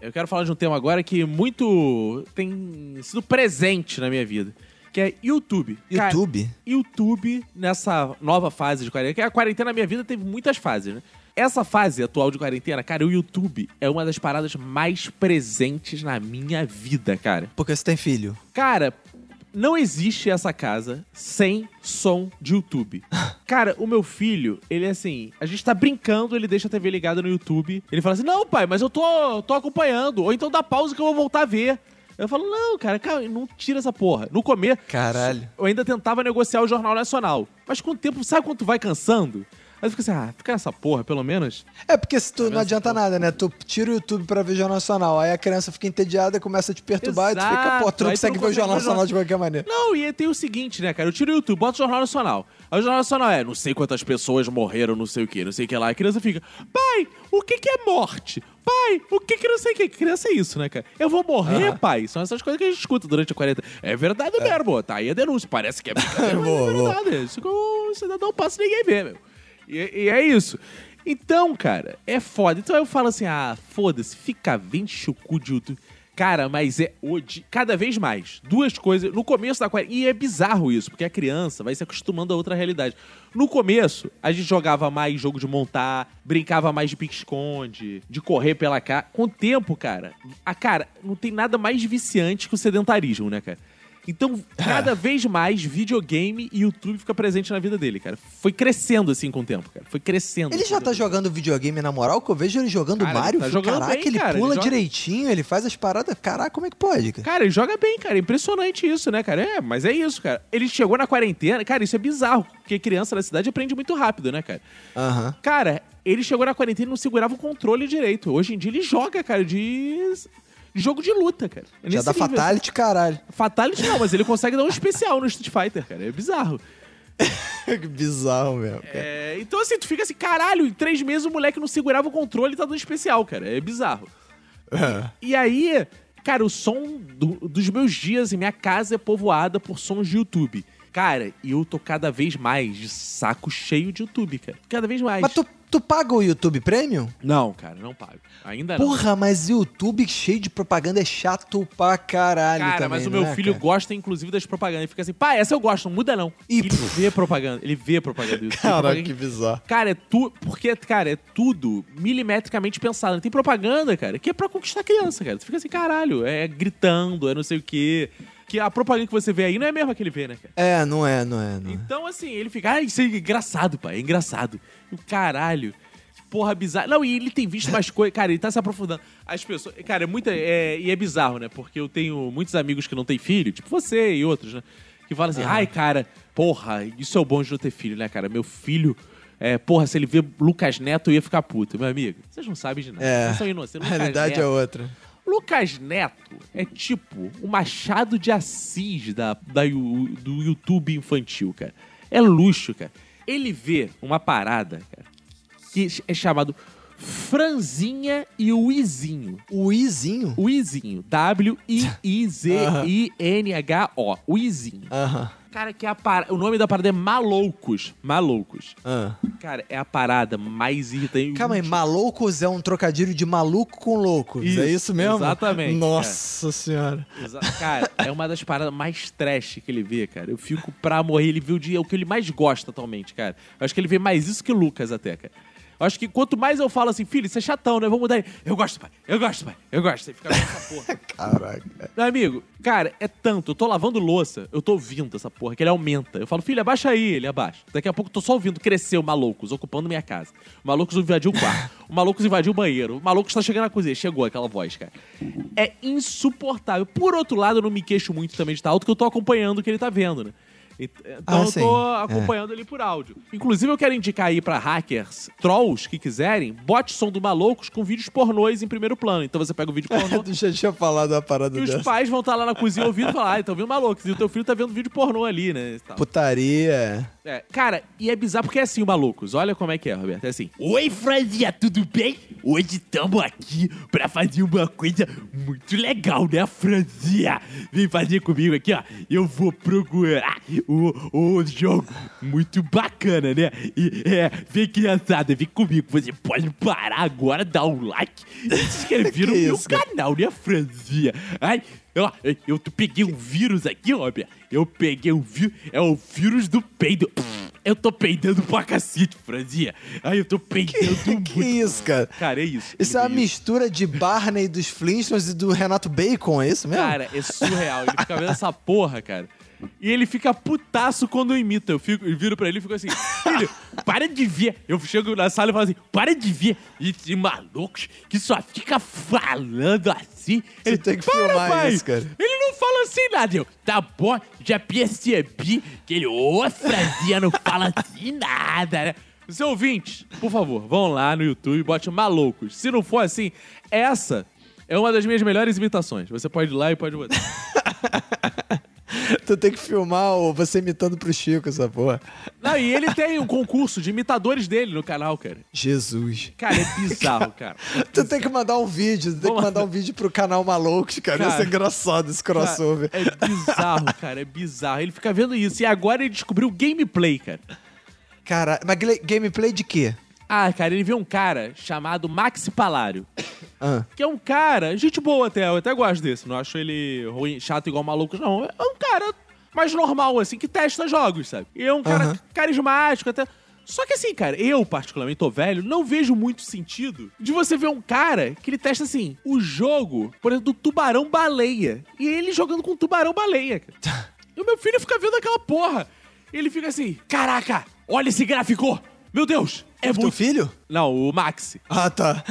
Eu quero falar de um tema agora que muito tem sido presente na minha vida. Que é YouTube. Cara,
YouTube?
YouTube nessa nova fase de quarentena. Que a quarentena na minha vida teve muitas fases, né? Essa fase atual de quarentena, cara, o YouTube é uma das paradas mais presentes na minha vida, cara.
Porque você tem filho.
Cara, não existe essa casa sem som de YouTube. <laughs> Cara, o meu filho, ele é assim, a gente tá brincando, ele deixa a TV ligada no YouTube. Ele fala assim: "Não, pai, mas eu tô tô acompanhando, ou então dá pausa que eu vou voltar a ver". Eu falo: "Não, cara, cara, não tira essa porra". No começo,
Caralho.
eu ainda tentava negociar o Jornal Nacional. Mas com o tempo, sabe quando tu vai cansando? Aí fica assim, ah, fica nessa porra, pelo menos.
É porque se tu não adianta nada, né? Tu tira o YouTube pra ver Jornal Nacional, aí a criança fica entediada, começa a te perturbar e tu fica, pô, tu não
Exato, tu
consegue
não
ver o Jornal Nacional de qualquer maneira.
Não, e tem o seguinte, né, cara? Eu tiro o YouTube, boto o Jornal Nacional. Aí o Jornal Nacional é, não sei quantas pessoas morreram, não sei o que, não sei o que lá. A criança fica, pai, o que que é morte? Pai, o que que não sei o que? Criança é isso, né, cara? Eu vou morrer, pai? São essas coisas que a gente escuta durante a 40. É verdade mesmo, tá aí a denúncia. Parece que é <laughs> brincadeira,
Boa,
é
boa.
verdade. Isso que o cidadão passa e ninguém vê, meu. E, e é isso. Então, cara, é foda. Então eu falo assim, ah, foda-se, fica vendo chucu de YouTube. Cara, mas é hoje, cada vez mais. Duas coisas. No começo da quarentena. E é bizarro isso, porque a criança vai se acostumando a outra realidade. No começo, a gente jogava mais jogo de montar, brincava mais de pique-esconde, de correr pela casa. Com o tempo, cara, a cara, não tem nada mais viciante que o sedentarismo, né, cara? Então, cada vez mais videogame e YouTube fica presente na vida dele, cara. Foi crescendo assim com o tempo, cara. Foi crescendo.
Ele já tá jogando videogame na moral, que eu vejo ele jogando
Cara,
Mario.
tá
eu fico,
jogando
Caraca,
bem,
ele
cara,
pula
ele joga-
direitinho, ele faz as paradas. Caraca, como é que pode, cara?
Cara, ele joga bem, cara. Impressionante isso, né, cara? É, mas é isso, cara. Ele chegou na quarentena. Cara, isso é bizarro, porque criança na cidade aprende muito rápido, né, cara?
Aham.
Cara, ele chegou na quarentena e não segurava o controle direito. Hoje em dia ele joga, cara, de. Jogo de luta, cara. É
Já dá
nível.
fatality, caralho.
Fatality não, mas ele consegue dar um especial no Street Fighter, cara. É bizarro. <laughs>
que bizarro mesmo, cara.
É, então, assim, tu fica assim, caralho, em três meses o moleque não segurava o controle e tá dando especial, cara. É bizarro.
É.
E aí, cara, o som do- dos meus dias em minha casa é povoada por sons de YouTube. Cara, e eu tô cada vez mais de saco cheio de YouTube, cara. Cada vez mais.
Mas tu, tu paga o YouTube Premium?
Não, cara, não pago. Ainda não.
Porra, mas YouTube cheio de propaganda é chato pra caralho
Cara,
também,
mas o meu
é,
filho
cara?
gosta, inclusive, das propagandas. Ele fica assim, pai, essa eu gosto, não muda não.
Ih,
ele
puf.
vê propaganda, ele vê propaganda do YouTube.
Caraca, que bizarro.
Cara, é tu, porque, cara, é tudo milimetricamente pensado. Tem propaganda, cara, que é pra conquistar criança, cara. Tu fica assim, caralho, é gritando, é não sei o quê. Que a propaganda que você vê aí não é a mesma que ele vê, né, cara?
É, não é, não é, não é.
Então, assim, ele fica, ah, isso é engraçado, pai, é engraçado. E o caralho. porra bizarra. Não, e ele tem visto mais coisas. Cara, ele tá se aprofundando. As pessoas. Cara, é muita. É, e é bizarro, né? Porque eu tenho muitos amigos que não têm filho, tipo você e outros, né? Que falam assim, ai, cara, porra, isso é o bom de não ter filho, né, cara? Meu filho. É, porra, se ele ver Lucas Neto, eu ia ficar puto. Meu amigo, vocês não sabem de nada.
É.
Vocês são inocentes.
A realidade
Neto-
é outra.
Lucas Neto é tipo o Machado de Assis da, da, do YouTube infantil, cara. É luxo, cara. Ele vê uma parada, cara, que é chamado Franzinha e o Izinho.
O Izinho?
O Izinho. W-I-I-Z-I-N-H-O. O Izinho.
Aham.
Cara, que é a par... o nome da parada é Maloucos. Maloucos.
Ah.
Cara, é a parada mais irritante.
Calma aí, malucos é um trocadilho de maluco com loucos.
Isso,
é isso mesmo?
exatamente,
Nossa senhora.
Exa- Cara, é uma das paradas mais trash que ele vê, cara. Eu fico pra morrer. Ele vê o, dia, o que ele mais gosta atualmente, cara. Eu acho que ele vê mais isso que o Lucas até, cara. Eu acho que quanto mais eu falo assim, filho, isso é chatão, né? Vamos mudar. ele. Eu gosto, pai. Eu gosto, pai. Eu gosto. Você fica vendo essa porra. <laughs>
Caraca.
Meu amigo, cara, é tanto. Eu tô lavando louça, eu tô ouvindo essa porra, que ele aumenta. Eu falo, filho, abaixa aí, ele abaixa. Daqui a pouco eu tô só ouvindo crescer o Malucos, ocupando minha casa. O Malucos invadiu o quarto. O Malucos invadiu o banheiro. O Malucos tá chegando na cozinha. Chegou aquela voz, cara. É insuportável. Por outro lado, eu não me queixo muito também de estar alto, que eu tô acompanhando o que ele tá vendo, né? Ent- Então
Ah,
eu
sim.
tô
É.
acompanhando ele por áudio. Inclusive, eu quero indicar aí pra hackers, trolls que quiserem, bote som do Malucos com vídeos pornôs em primeiro plano. Então você pega o vídeo <laughs> pornô,
Tu já tinha falado uma parada
e os
dessa.
pais vão estar lá na cozinha ouvindo e falar, ah, estão vendo malucos. E o teu filho tá vendo vídeo pornô ali, né? e.
Putaria.
É, cara, e é bizarro porque é assim o malucos. Olha como é que é, Roberto. É assim. Oi, Franzinha, tudo bem? Hoje estamos aqui pra fazer uma coisa muito legal, né, Franzinha? Vem fazer comigo aqui, ó. Eu vou procurar o, o jogo muito bacana, né? E é, vem criançada, vem comigo. Você pode parar agora, dar um like e se inscrever <laughs> no meu
isso,
canal, né, Franzinha? Ai, eu tô- peguei um vírus aqui, ó, Bia. Eu peguei um vírus, é o vírus do peido. Eu tô peidando pra cacete, Franzinha. Ai, eu tô peidando muito.
Que isso, cara?
Cara, é isso.
Isso é
Ele
uma
vê
mistura de Barney dos Flintstones e do Renato Bacon, é isso mesmo?
Cara, é surreal. Ele fica vendo essa porra, cara. E ele fica putaço quando imita. Eu, fico, eu viro pra ele e fico assim, filho, para de ver. Eu chego na sala e falo assim, para de ver esses malucos que só fica falando assim.
Você
ele,
tem que
"Para,
filmar
pai."
isso, cara.
Ele não fala assim nada. Eu, tá bom, já percebi que ele, ô, Franzinha, não fala assim nada, né? Os ouvintes, por favor, vão lá no YouTube e bote malucos. Se não for assim, essa é uma das minhas melhores imitações. Você pode ir lá e pode botar. <laughs> <laughs>
Tu tem que filmar o- você imitando pro Chico, essa porra.
Não, e ele tem um concurso de imitadores dele no canal, cara.
Jesus.
Cara, é bizarro, cara. <laughs>
Tu tem que mandar um vídeo, tu tem que mandar um vídeo pro canal Malucos, cara. Isso
Cara.
é engraçado, esse crossover.
Cara, é bizarro, cara, é bizarro. Ele fica vendo isso. E agora ele descobriu gameplay, cara.
Cara, mas gameplay de quê?
Ah, cara, ele vê um cara chamado Maxi Palário.
Ah,
Que é um cara, gente boa até, eu até gosto desse. Não acho ele ruim, chato igual maluco, não. É um cara mais normal, assim, que testa jogos, sabe? E é um cara
Aham.
carismático até. Só que assim, cara, eu, particularmente, tô velho, não vejo muito sentido de você ver um cara que ele testa, assim, o jogo, por exemplo, do Tubarão Baleia. E ele jogando com Tubarão Baleia, cara. E o meu filho fica vendo aquela porra. Ele fica assim, caraca, olha esse gráfico! Meu Deus, é
teu
muito...
filho?
Não, o Maxi.
Ah, tá.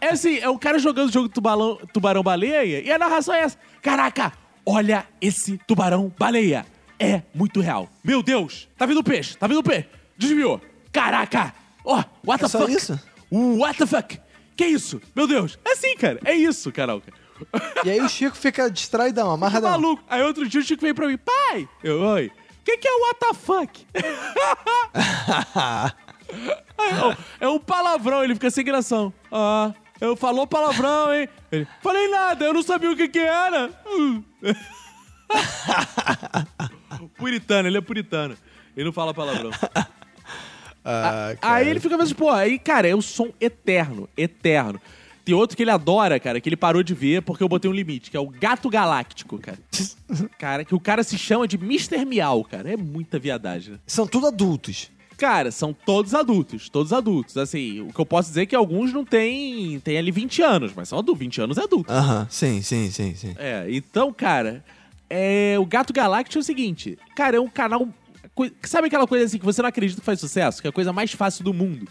É assim, é o cara jogando o jogo tubarão, tubarão baleia e a narração é essa. Caraca, olha esse tubarão baleia. É muito real. Meu Deus, tá vindo peixe, tá vindo peixe. Desviou. Caraca. Ó, what the
É só
fuck?
isso?
What the fuck? Que isso? Meu Deus. É assim, cara. É isso, Carol.
E aí o Chico fica distraidão, amarradão.
maluco. Aí outro dia o Chico veio pra mim. Pai! Eu, oi. O que, que é o what <laughs> é um palavrão, ele fica sem gração. Ah, eu falou palavrão, hein? Ele, falei nada, eu não sabia o que que era. <laughs> Hum. puritano, ele é puritano. Ele não fala palavrão. <laughs>
Ah, cara.
Aí ele fica pensando, pô, aí, cara, é o som eterno, eterno. Tem outro que ele adora, cara, que ele parou de ver porque eu botei um limite, que é o Gato Galáctico, cara. <laughs> cara, que o cara se chama de Mr. Miau, cara. É muita viadagem, né?
São tudo adultos.
Cara, são todos adultos, todos adultos. Assim, o que eu posso dizer é que alguns não têm, têm ali 20 anos, mas são adultos, 20 anos é adulto.
Aham, sim, sim, sim, sim.
É, então, cara, é, o Gato Galáctico é o seguinte, cara, é um canal... Sabe aquela coisa assim que você não acredita que faz sucesso? Que é a coisa mais fácil do mundo.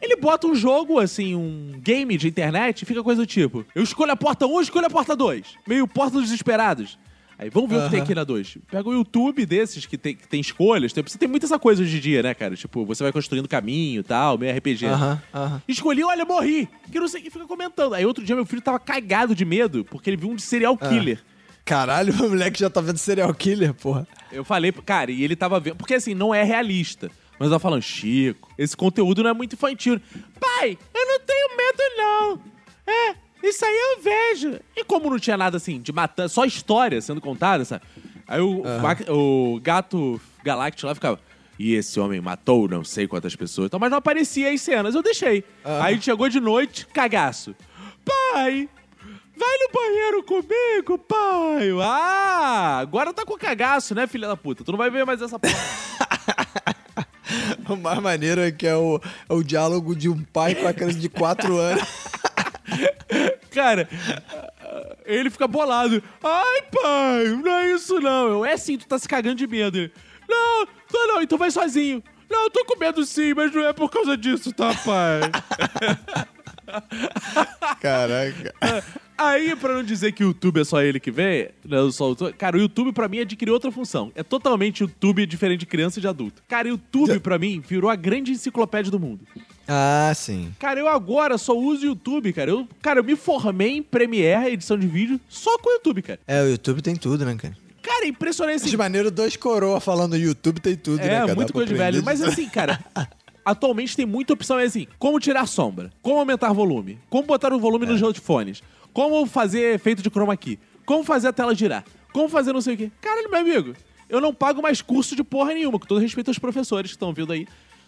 Ele bota um jogo, assim, um game de internet e fica coisa do tipo: eu escolho a porta 1, eu escolho a porta 2. Meio porta dos desesperados. Aí vamos ver o que tem aqui na 2. Pega o YouTube desses que tem, que tem escolhas. Tem, você tem muita essa coisa hoje em dia, né, cara? Tipo, você vai construindo caminho e tal, meio RPG.
Aham, aham.
Escolhi, olha, morri. Que não sei o que fica comentando. Aí outro dia meu filho tava cagado de medo porque ele viu um de serial killer.
Caralho, <laughs> o moleque já tá vendo serial killer, porra.
Eu falei, cara, e ele tava vendo. Porque assim, não é realista. Mas eu tava falando, Chico, esse conteúdo não é muito infantil. Pai, eu não tenho medo, não. É, isso aí eu vejo. E como não tinha nada assim, de matar, só história sendo contada, sabe? Aí o, ma- o gato galáctico lá ficava. E esse homem matou não sei quantas pessoas. Então, mas não aparecia as cenas, eu deixei. Aí chegou de noite, cagaço. Pai, Vai no banheiro comigo, pai! Ah, agora tá com cagaço, né, filha da puta? Tu não vai ver mais essa porra. <laughs>
O mais maneiro é que é o, é o diálogo de um pai com a criança de 4 <laughs> anos. <laughs>
Cara, ele fica bolado. Ai, pai, não é isso não. Eu, é sim, tu tá se cagando de medo. Ele, não, tô não, então vai sozinho. Não, eu tô com medo sim, mas não é por causa disso, tá, pai? <laughs>
Caraca.
Aí, pra não dizer que o YouTube é só ele que vê, não só o YouTube, cara, o YouTube pra mim adquiriu outra função. É totalmente YouTube diferente de criança e de adulto. Cara, o YouTube pra mim virou a grande enciclopédia do mundo.
Ah, sim.
Cara, eu agora só uso o YouTube, cara. Eu, cara, eu me formei em Premiere, edição de vídeo, só com o YouTube, cara.
É, o YouTube tem tudo, né, cara?
Cara, é impressionante. Assim,
De maneiro, dois coroa falando YouTube tem tudo, né,
é,
cara? Dá
muito coisa de velho. Mas assim, cara, <laughs> atualmente tem muita opção é assim, como tirar sombra, como aumentar volume, como botar o volume
É.
nos headphones, como fazer efeito de chroma key, como fazer a tela girar, como fazer não sei o quê. Caralho, meu amigo, eu não pago mais curso de porra nenhuma, com todo respeito aos professores que estão vindo aí.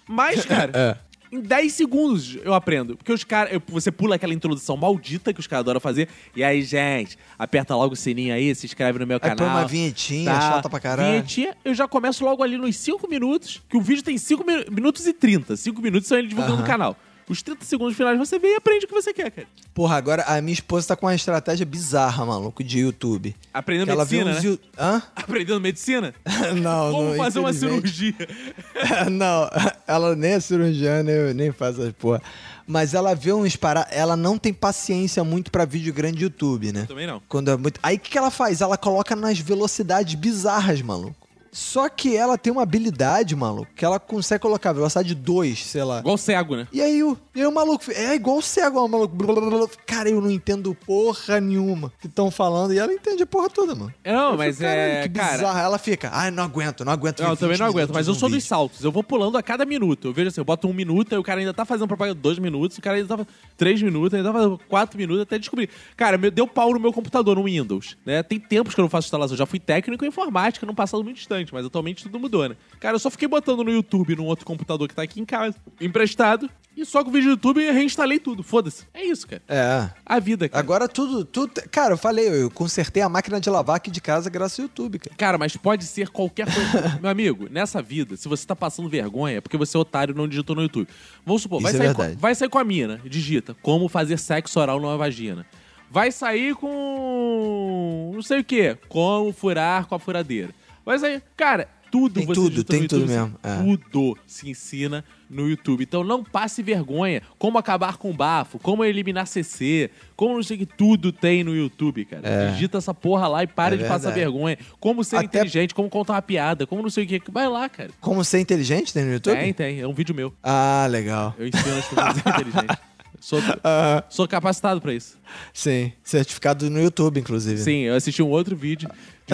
Mas, <laughs> cara,
É.
em 10 segundos eu aprendo. Porque os caras. Você pula aquela introdução maldita que os caras adoram fazer. E aí, gente, aperta logo o sininho aí, se inscreve no meu
Aí
canal.
põe uma vinhetinha, chata pra caralho.
Vinhetinha, eu já começo logo ali nos 5 minutos, que o vídeo tem 5 minutos e 30. 5 minutos são ele divulgando o canal. Os 30 segundos finais você vê e aprende o que você quer, cara.
Porra, agora a minha esposa tá com uma estratégia bizarra, maluco, de YouTube.
Aprendendo
Que ela vê
medicina,
uns
né?
Hã? <laughs>
Aprendendo medicina? <laughs>
não,
Como
não.
fazer uma cirurgia? <laughs>
não, ela nem é cirurgiã, nem, nem faz essas porra. Mas ela vê uns para, ela não tem paciência muito pra vídeo grande de YouTube, né?
Também não.
Quando é muito. Aí o que, que ela faz? Ela coloca nas velocidades bizarras, maluco. Só que ela tem uma habilidade, maluco, que ela consegue colocar velocidade 2, sei lá.
Igual cego, né?
E aí, o, e aí o maluco, é igual o cego, o maluco. blá, blá, blá. Cara, eu não entendo porra nenhuma que estão falando. E ela entende a porra toda, mano.
Não,
Eu
mas
fico, "Caralho,
é.
Que
Cara,
bizarra. Ela fica, ai, não aguento, não aguento.
Não, eu também
20
não aguento, mas eu sou dos
vídeo."
saltos. Eu vou pulando a cada minuto. Eu vejo assim, eu boto um minuto, aí o cara ainda tá fazendo propaganda dois minutos, o cara ainda tá fazendo três minutos, ainda tá fazendo quatro minutos até descobrir. Cara, deu pau no meu computador, no Windows, né? Tem tempos que eu não faço instalação. Eu já fui técnico em informática num passado muito distante, mas atualmente tudo mudou, né? Cara, eu só fiquei botando no YouTube, num outro computador que tá aqui em casa, emprestado, e só com o vídeo do YouTube eu reinstalei tudo. Foda-se. É isso, cara.
É.
A vida, cara.
Agora tudo, tudo. Cara, eu falei, eu consertei a máquina de lavar aqui de casa graças ao YouTube, cara.
Cara, mas pode ser qualquer coisa. <laughs> Meu amigo, nessa vida, se você tá passando vergonha, é porque você é otário e não digitou no YouTube. Vamos supor, vai,
Isso é
sair com, vai sair com a mina, digita como fazer sexo oral numa vagina. Vai sair com. não sei o quê, como furar com a furadeira. Vai sair. Cara, tudo
Tem
você
tudo, tem
YouTube,
tudo
você-
mesmo, é.
Tudo se ensina no YouTube. Então não passe vergonha. Como acabar com bafo, como eliminar CC, como não sei o que, tudo tem no YouTube, cara.
É.
Digita essa porra lá e para
É
de passar vergonha. Como ser
Até-
inteligente, como contar uma piada, como não sei o que. Vai lá, cara.
Como ser inteligente tem no YouTube?
Tem, tem. É um vídeo meu.
Ah, legal.
Eu ensino as pessoas a ser inteligente. <laughs> Sou,
Ah,
sou capacitado pra isso.
sim. Certificado no YouTube, inclusive.
Sim, eu assisti um outro vídeo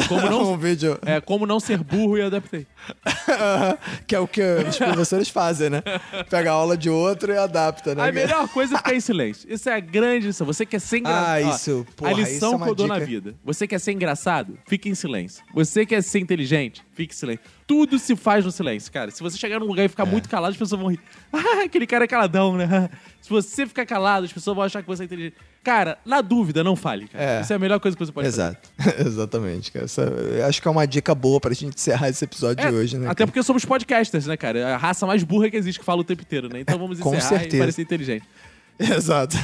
como <laughs> não,
um vídeo
é, como não ser burro e adaptei. <laughs>
que é o que os professores fazem, né? Pega a aula de outro e adapta, né?
A melhor coisa é ficar em silêncio. <laughs> Isso é a grande lição. Você quer ser engraçado.
Ah, isso, porra,
A
isso
lição
é
que eu dou na
dica.
vida. Você quer ser engraçado? Fique em silêncio. Você quer ser inteligente? Fique em silêncio. Tudo se faz no silêncio, cara. Se você chegar num lugar e
É.
ficar muito calado, as pessoas vão rir. Ah, aquele cara é caladão, né? Se você ficar calado, as pessoas vão achar que você é inteligente. Cara, na dúvida, não fale, cara.
É.
Isso é a melhor coisa que você pode fazer.
Exato. <laughs> Exatamente, cara. Essa- eu acho que é uma dica boa pra gente encerrar esse episódio
É,
de hoje, né?
Até
cara?
porque somos podcasters, né, cara? É a raça mais burra que existe que fala o tempo inteiro, né? Então vamos
Com
encerrar e
certeza.
parecer inteligente. <laughs>
Exato.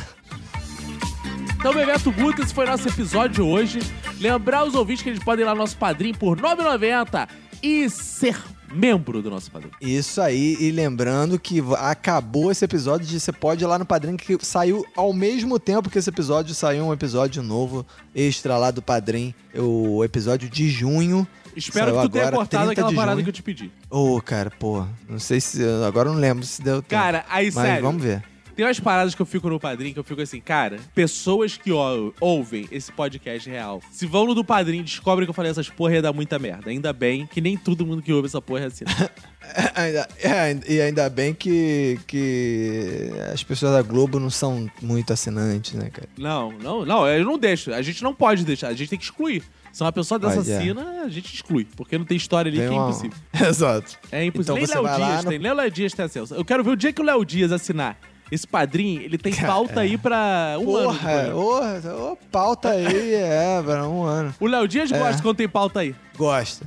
Então, Bebeto Guta, esse foi nosso episódio de hoje. Lembrar os ouvintes que eles podem ir lá no nosso padrinho por R$ 9,90 e ser membro do nosso padrinho.
Isso aí, e lembrando que acabou esse episódio, de- você pode ir lá no Padrim, que saiu ao mesmo tempo que esse episódio, saiu um episódio novo, extra lá do Padrim, o episódio de junho.
Espero
Saiu
que tu tenha cortado
30
aquela parada que eu te pedi.
Ô, cara, pô, não sei se, agora eu não lembro se deu tempo.
Cara, aí
Mas
sério.
vamos ver.
Tem umas paradas que eu fico no padrinho que eu fico assim, cara, pessoas que ó, ouvem esse podcast real, se vão no do padrinho e descobrem que eu falei essas porra ia dar muita merda. Ainda bem que nem todo mundo que ouve essa porra é assim. <laughs>
Ainda- é, e ainda bem que, que as pessoas da Globo não são muito assinantes, né, cara?
não, não, não, eu não deixo. A gente não pode deixar, a gente tem que excluir. Se uma pessoa dessa
Mas é.
assina, a gente exclui. Porque não tem história ali
Tem
que é
uma-
impossível. <laughs>
Exato.
É impossível.
Então
nem Léo
lá
Dias
no-
tem, nem o Léo Dias tem acesso. Eu quero ver o dia que o Léo Dias assinar esse padrinho, ele tem pauta aí pra um ano.
Porra,
programa.
ô, ô, pauta aí, <laughs> é, pra um ano.
O Léo Dias
É.
gosta quando tem pauta aí.
Gosta.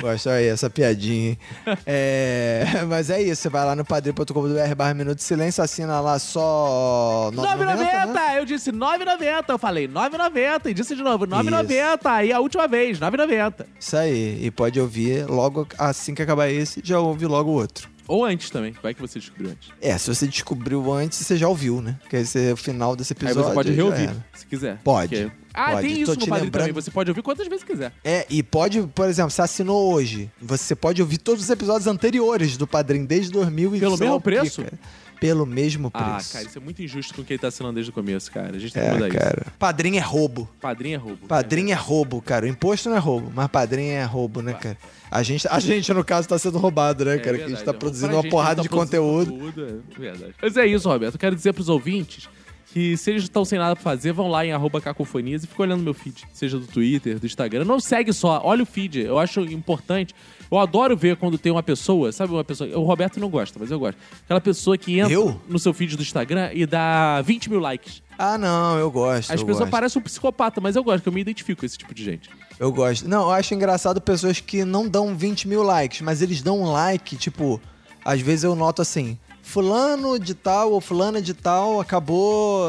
Gosta aí, essa piadinha? <laughs> É, mas é isso, você vai lá no padrim.com.br barra Minuto de Silêncio, assina lá só 9,90,
9,90!
né?
Eu disse 9,90. Eu falei 9,90 e disse de novo 9,90. Aí a última vez, 9,90.
Isso aí, e pode ouvir logo assim que acabar esse, já ouve logo o outro.
Ou antes também. Vai que você descobriu antes.
É, se você descobriu antes, você já ouviu, né? Porque esse é o final desse
Aí
episódio.
você pode reouvir, se quiser.
Pode,
Porque- Ah,
pode.
tem
Tô
isso
te
no padrinho
lembrando-
também. Você pode ouvir quantas vezes quiser.
É, e pode, por exemplo, você assinou hoje, você pode ouvir todos os episódios anteriores do Padrim desde 2000 e
Pelo mesmo preço?
cara. Pelo mesmo preço.
Ah, cara, isso é muito injusto com quem tá assinando desde o começo, cara. A gente tem que
É,
mudar isso.
cara. Padrim é roubo.
Padrinho é roubo.
Padrim é roubo, cara. O imposto não é roubo, mas padrinho é roubo, né, cara? A gente, a gente no caso, tá sendo roubado, né,
É
cara? que a gente tá
é.
produzindo uma
gente,
porrada
a
de
tá
conteúdo.
É verdade. Mas é isso, Roberto. Eu quero dizer pros ouvintes que se eles estão sem nada pra fazer, vão lá em arroba cacofonias e ficam olhando meu feed. Seja do Twitter, do Instagram. Não segue só, olha o feed. Eu acho importante. Eu adoro ver quando tem uma pessoa, sabe uma pessoa... O Roberto não gosta, mas eu gosto. Aquela pessoa que entra
Eu?
no seu feed do Instagram e dá 20 mil likes.
Ah, não, eu gosto.
As
eu
pessoas
gosto.
parecem um psicopata, mas eu gosto, que eu me identifico com esse tipo de gente.
Eu gosto. Não, eu acho engraçado pessoas que não dão 20 mil likes, mas eles dão um like, tipo, às vezes eu noto assim, fulano de tal ou fulana de tal acabou,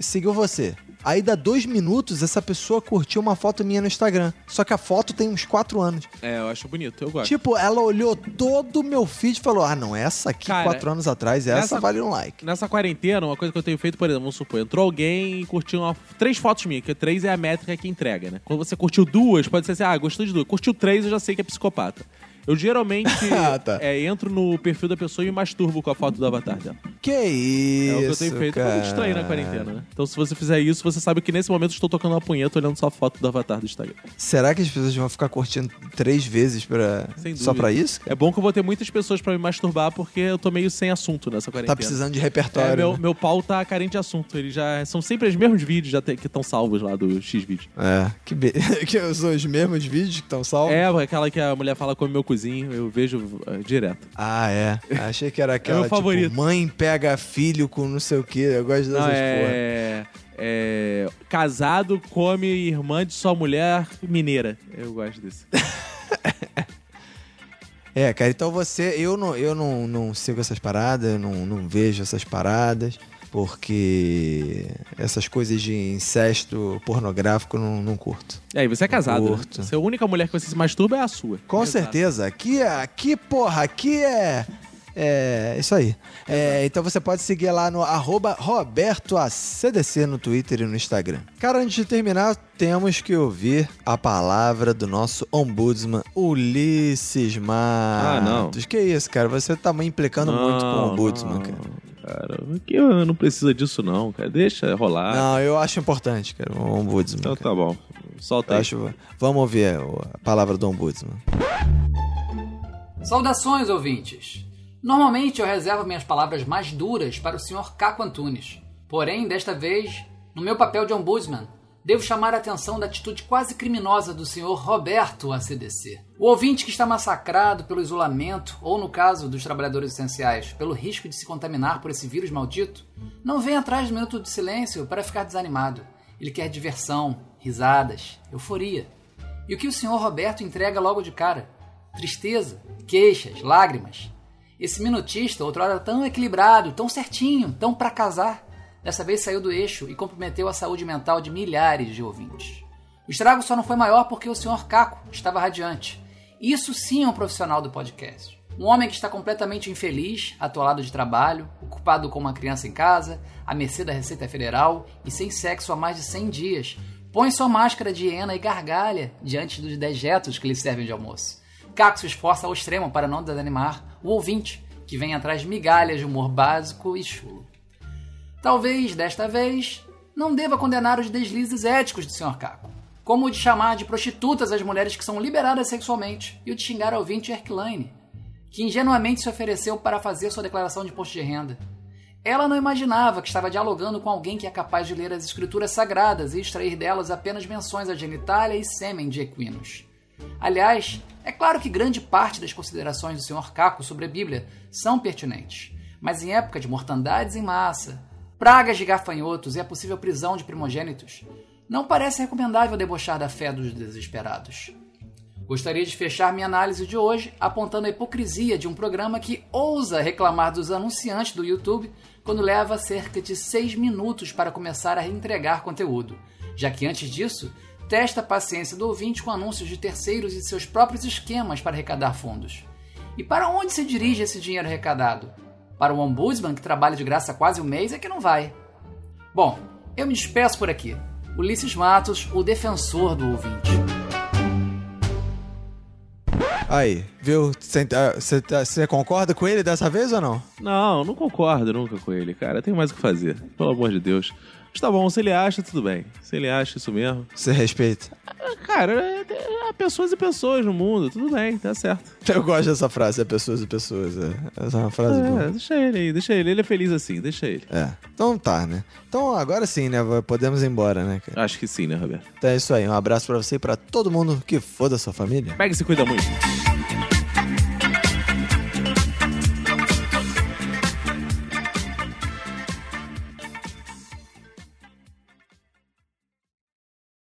seguiu você. Aí dá dois minutos, essa pessoa curtiu uma foto minha no Instagram. Só que a foto tem uns quatro anos.
É, eu acho bonito, eu gosto.
Tipo, ela olhou todo o meu feed e falou: Ah, não, essa aqui,
Cara,
quatro anos atrás, essa
nessa-
vale um like.
Nessa quarentena, uma coisa que eu tenho feito, por exemplo, vamos supor, entrou alguém e curtiu uma- três fotos minhas, que três é a métrica que entrega, né? Quando você curtiu duas, pode ser assim, ah, gostou de duas. Curtiu três, eu já sei que é psicopata. Eu geralmente <laughs>
Ah, tá.
é, entro no perfil da pessoa e me masturbo com a foto do avatar dela.
Que isso.
É o que eu tenho feito. É
cara.
muito estranho na quarentena, né? Então, se você fizer isso, você sabe que nesse momento eu estou tocando uma punheta olhando só a foto do avatar do Instagram.
Será que as pessoas vão ficar curtindo três vezes pra...
Sem
só pra isso?
É bom que eu vou ter muitas pessoas pra me masturbar, porque eu tô meio sem assunto nessa quarentena.
Tá precisando de
É,
repertório.
meu,
né?
meu pau tá carente de assunto. Eles já são sempre os mesmos vídeos já tem- que estão salvos lá do X-Vídeo.
É, que, be... <laughs> que são os mesmos vídeos que estão salvos?
É, aquela que a mulher fala come meu cozinho, eu vejo eh, direto.
Ah, é. Achei que era aquela,
meu favorito.
tipo, mãe pega filho com não sei o que. Eu gosto dessas
Não, é, é. Casado come irmã de sua mulher mineira. Eu gosto desse. <laughs>
É, cara, então você... Eu não, eu não, não sigo essas paradas, eu não, não vejo essas paradas. Porque essas coisas de incesto pornográfico não, não curto.
E aí, você é casado. Né?
Curto.
Você, a única mulher que você se masturba é a sua.
Com
Exato.
certeza. Aqui, é- aqui, porra, aqui é. É isso aí. É, então você pode seguir lá no arroba RobertoACDC no Twitter e no Instagram. Cara, antes de terminar, temos que ouvir a palavra do nosso ombudsman, Ulisses Matos.
Ah, não.
Que isso, cara? Você tá me implicando muito com o ombudsman,
não,
cara.
Cara, aqui eu não precisa disso não, cara. Deixa rolar.
Não, eu acho importante, cara, o ombudsman.
Então
cara.
tá bom. Solta
Eu
aí.
acho... Vamos ouvir a palavra do ombudsman.
Saudações, ouvintes! Normalmente eu reservo minhas palavras mais duras para o Sr. Caco Antunes. Porém, desta vez, no meu papel de ombudsman, devo chamar a atenção da atitude quase criminosa do Sr. Roberto ACDC. O ouvinte que está massacrado pelo isolamento, ou no caso dos trabalhadores essenciais, pelo risco de se contaminar por esse vírus maldito, não vem atrás do minuto de silêncio para ficar desanimado. Ele quer diversão, risadas, euforia. E o que o Sr. Roberto entrega logo de cara? Tristeza, queixas, lágrimas. Esse minutista, outrora tão equilibrado, tão certinho, tão pra casar, dessa vez saiu do eixo e comprometeu a saúde mental de milhares de ouvintes. O estrago só não foi maior porque o Sr. Caco estava radiante. Isso sim é um profissional do podcast. Um homem que está completamente infeliz, atolado de trabalho, ocupado com uma criança em casa, à mercê da Receita Federal e sem sexo há mais de 100 dias, põe sua máscara de hiena e gargalha diante dos dejetos que lhe servem de almoço. Caco se esforça ao extremo para não desanimar o ouvinte, que vem atrás de migalhas de humor básico e chulo. Talvez, desta vez, não deva condenar os deslizes éticos do Sr. Caco, como o de chamar de prostitutas as mulheres que são liberadas sexualmente e o de xingar ao ouvinte Erkline, que ingenuamente se ofereceu para fazer sua declaração de imposto de renda. Ela não imaginava que estava dialogando com alguém que é capaz de ler as escrituras sagradas e extrair delas apenas menções à genitália e sêmen de equinos. Aliás, é claro que grande parte das considerações do Sr. Caco sobre a Bíblia são pertinentes, mas em época de mortandades em massa, pragas de gafanhotos e a possível prisão de primogênitos, não parece recomendável debochar da fé dos desesperados. Gostaria de fechar minha análise de hoje apontando a hipocrisia de um programa que ousa reclamar dos anunciantes do YouTube quando leva cerca de 6 minutos para começar a entregar conteúdo, já que antes disso testa a paciência do ouvinte com anúncios de terceiros e seus próprios esquemas para arrecadar fundos. E para onde se dirige esse dinheiro arrecadado? Para o ombudsman que trabalha de graça quase um mês é que não vai. Bom, eu me despeço por aqui. Ulisses Matos, o defensor do ouvinte.
Aí, viu? Você concorda com ele dessa vez ou não?
Não, não concordo nunca com ele, cara. Tem mais o que fazer. Pelo amor de Deus. Mas tá bom, se ele acha, tudo bem. Se ele acha isso mesmo.
Você respeita?
Cara, é, é, é pessoas e pessoas no mundo, tudo bem, tá certo.
Eu gosto dessa frase, é pessoas e pessoas. É. Essa é uma frase
É,
boa.
deixa ele aí, deixa ele. Ele é feliz assim, deixa ele.
É. Então tá, né? Então agora sim, né? Podemos ir embora, né, cara?
Acho que sim, né, Roberto?
Então é isso aí. Um abraço pra você e pra todo mundo que for da sua família.
Pega e se cuida muito.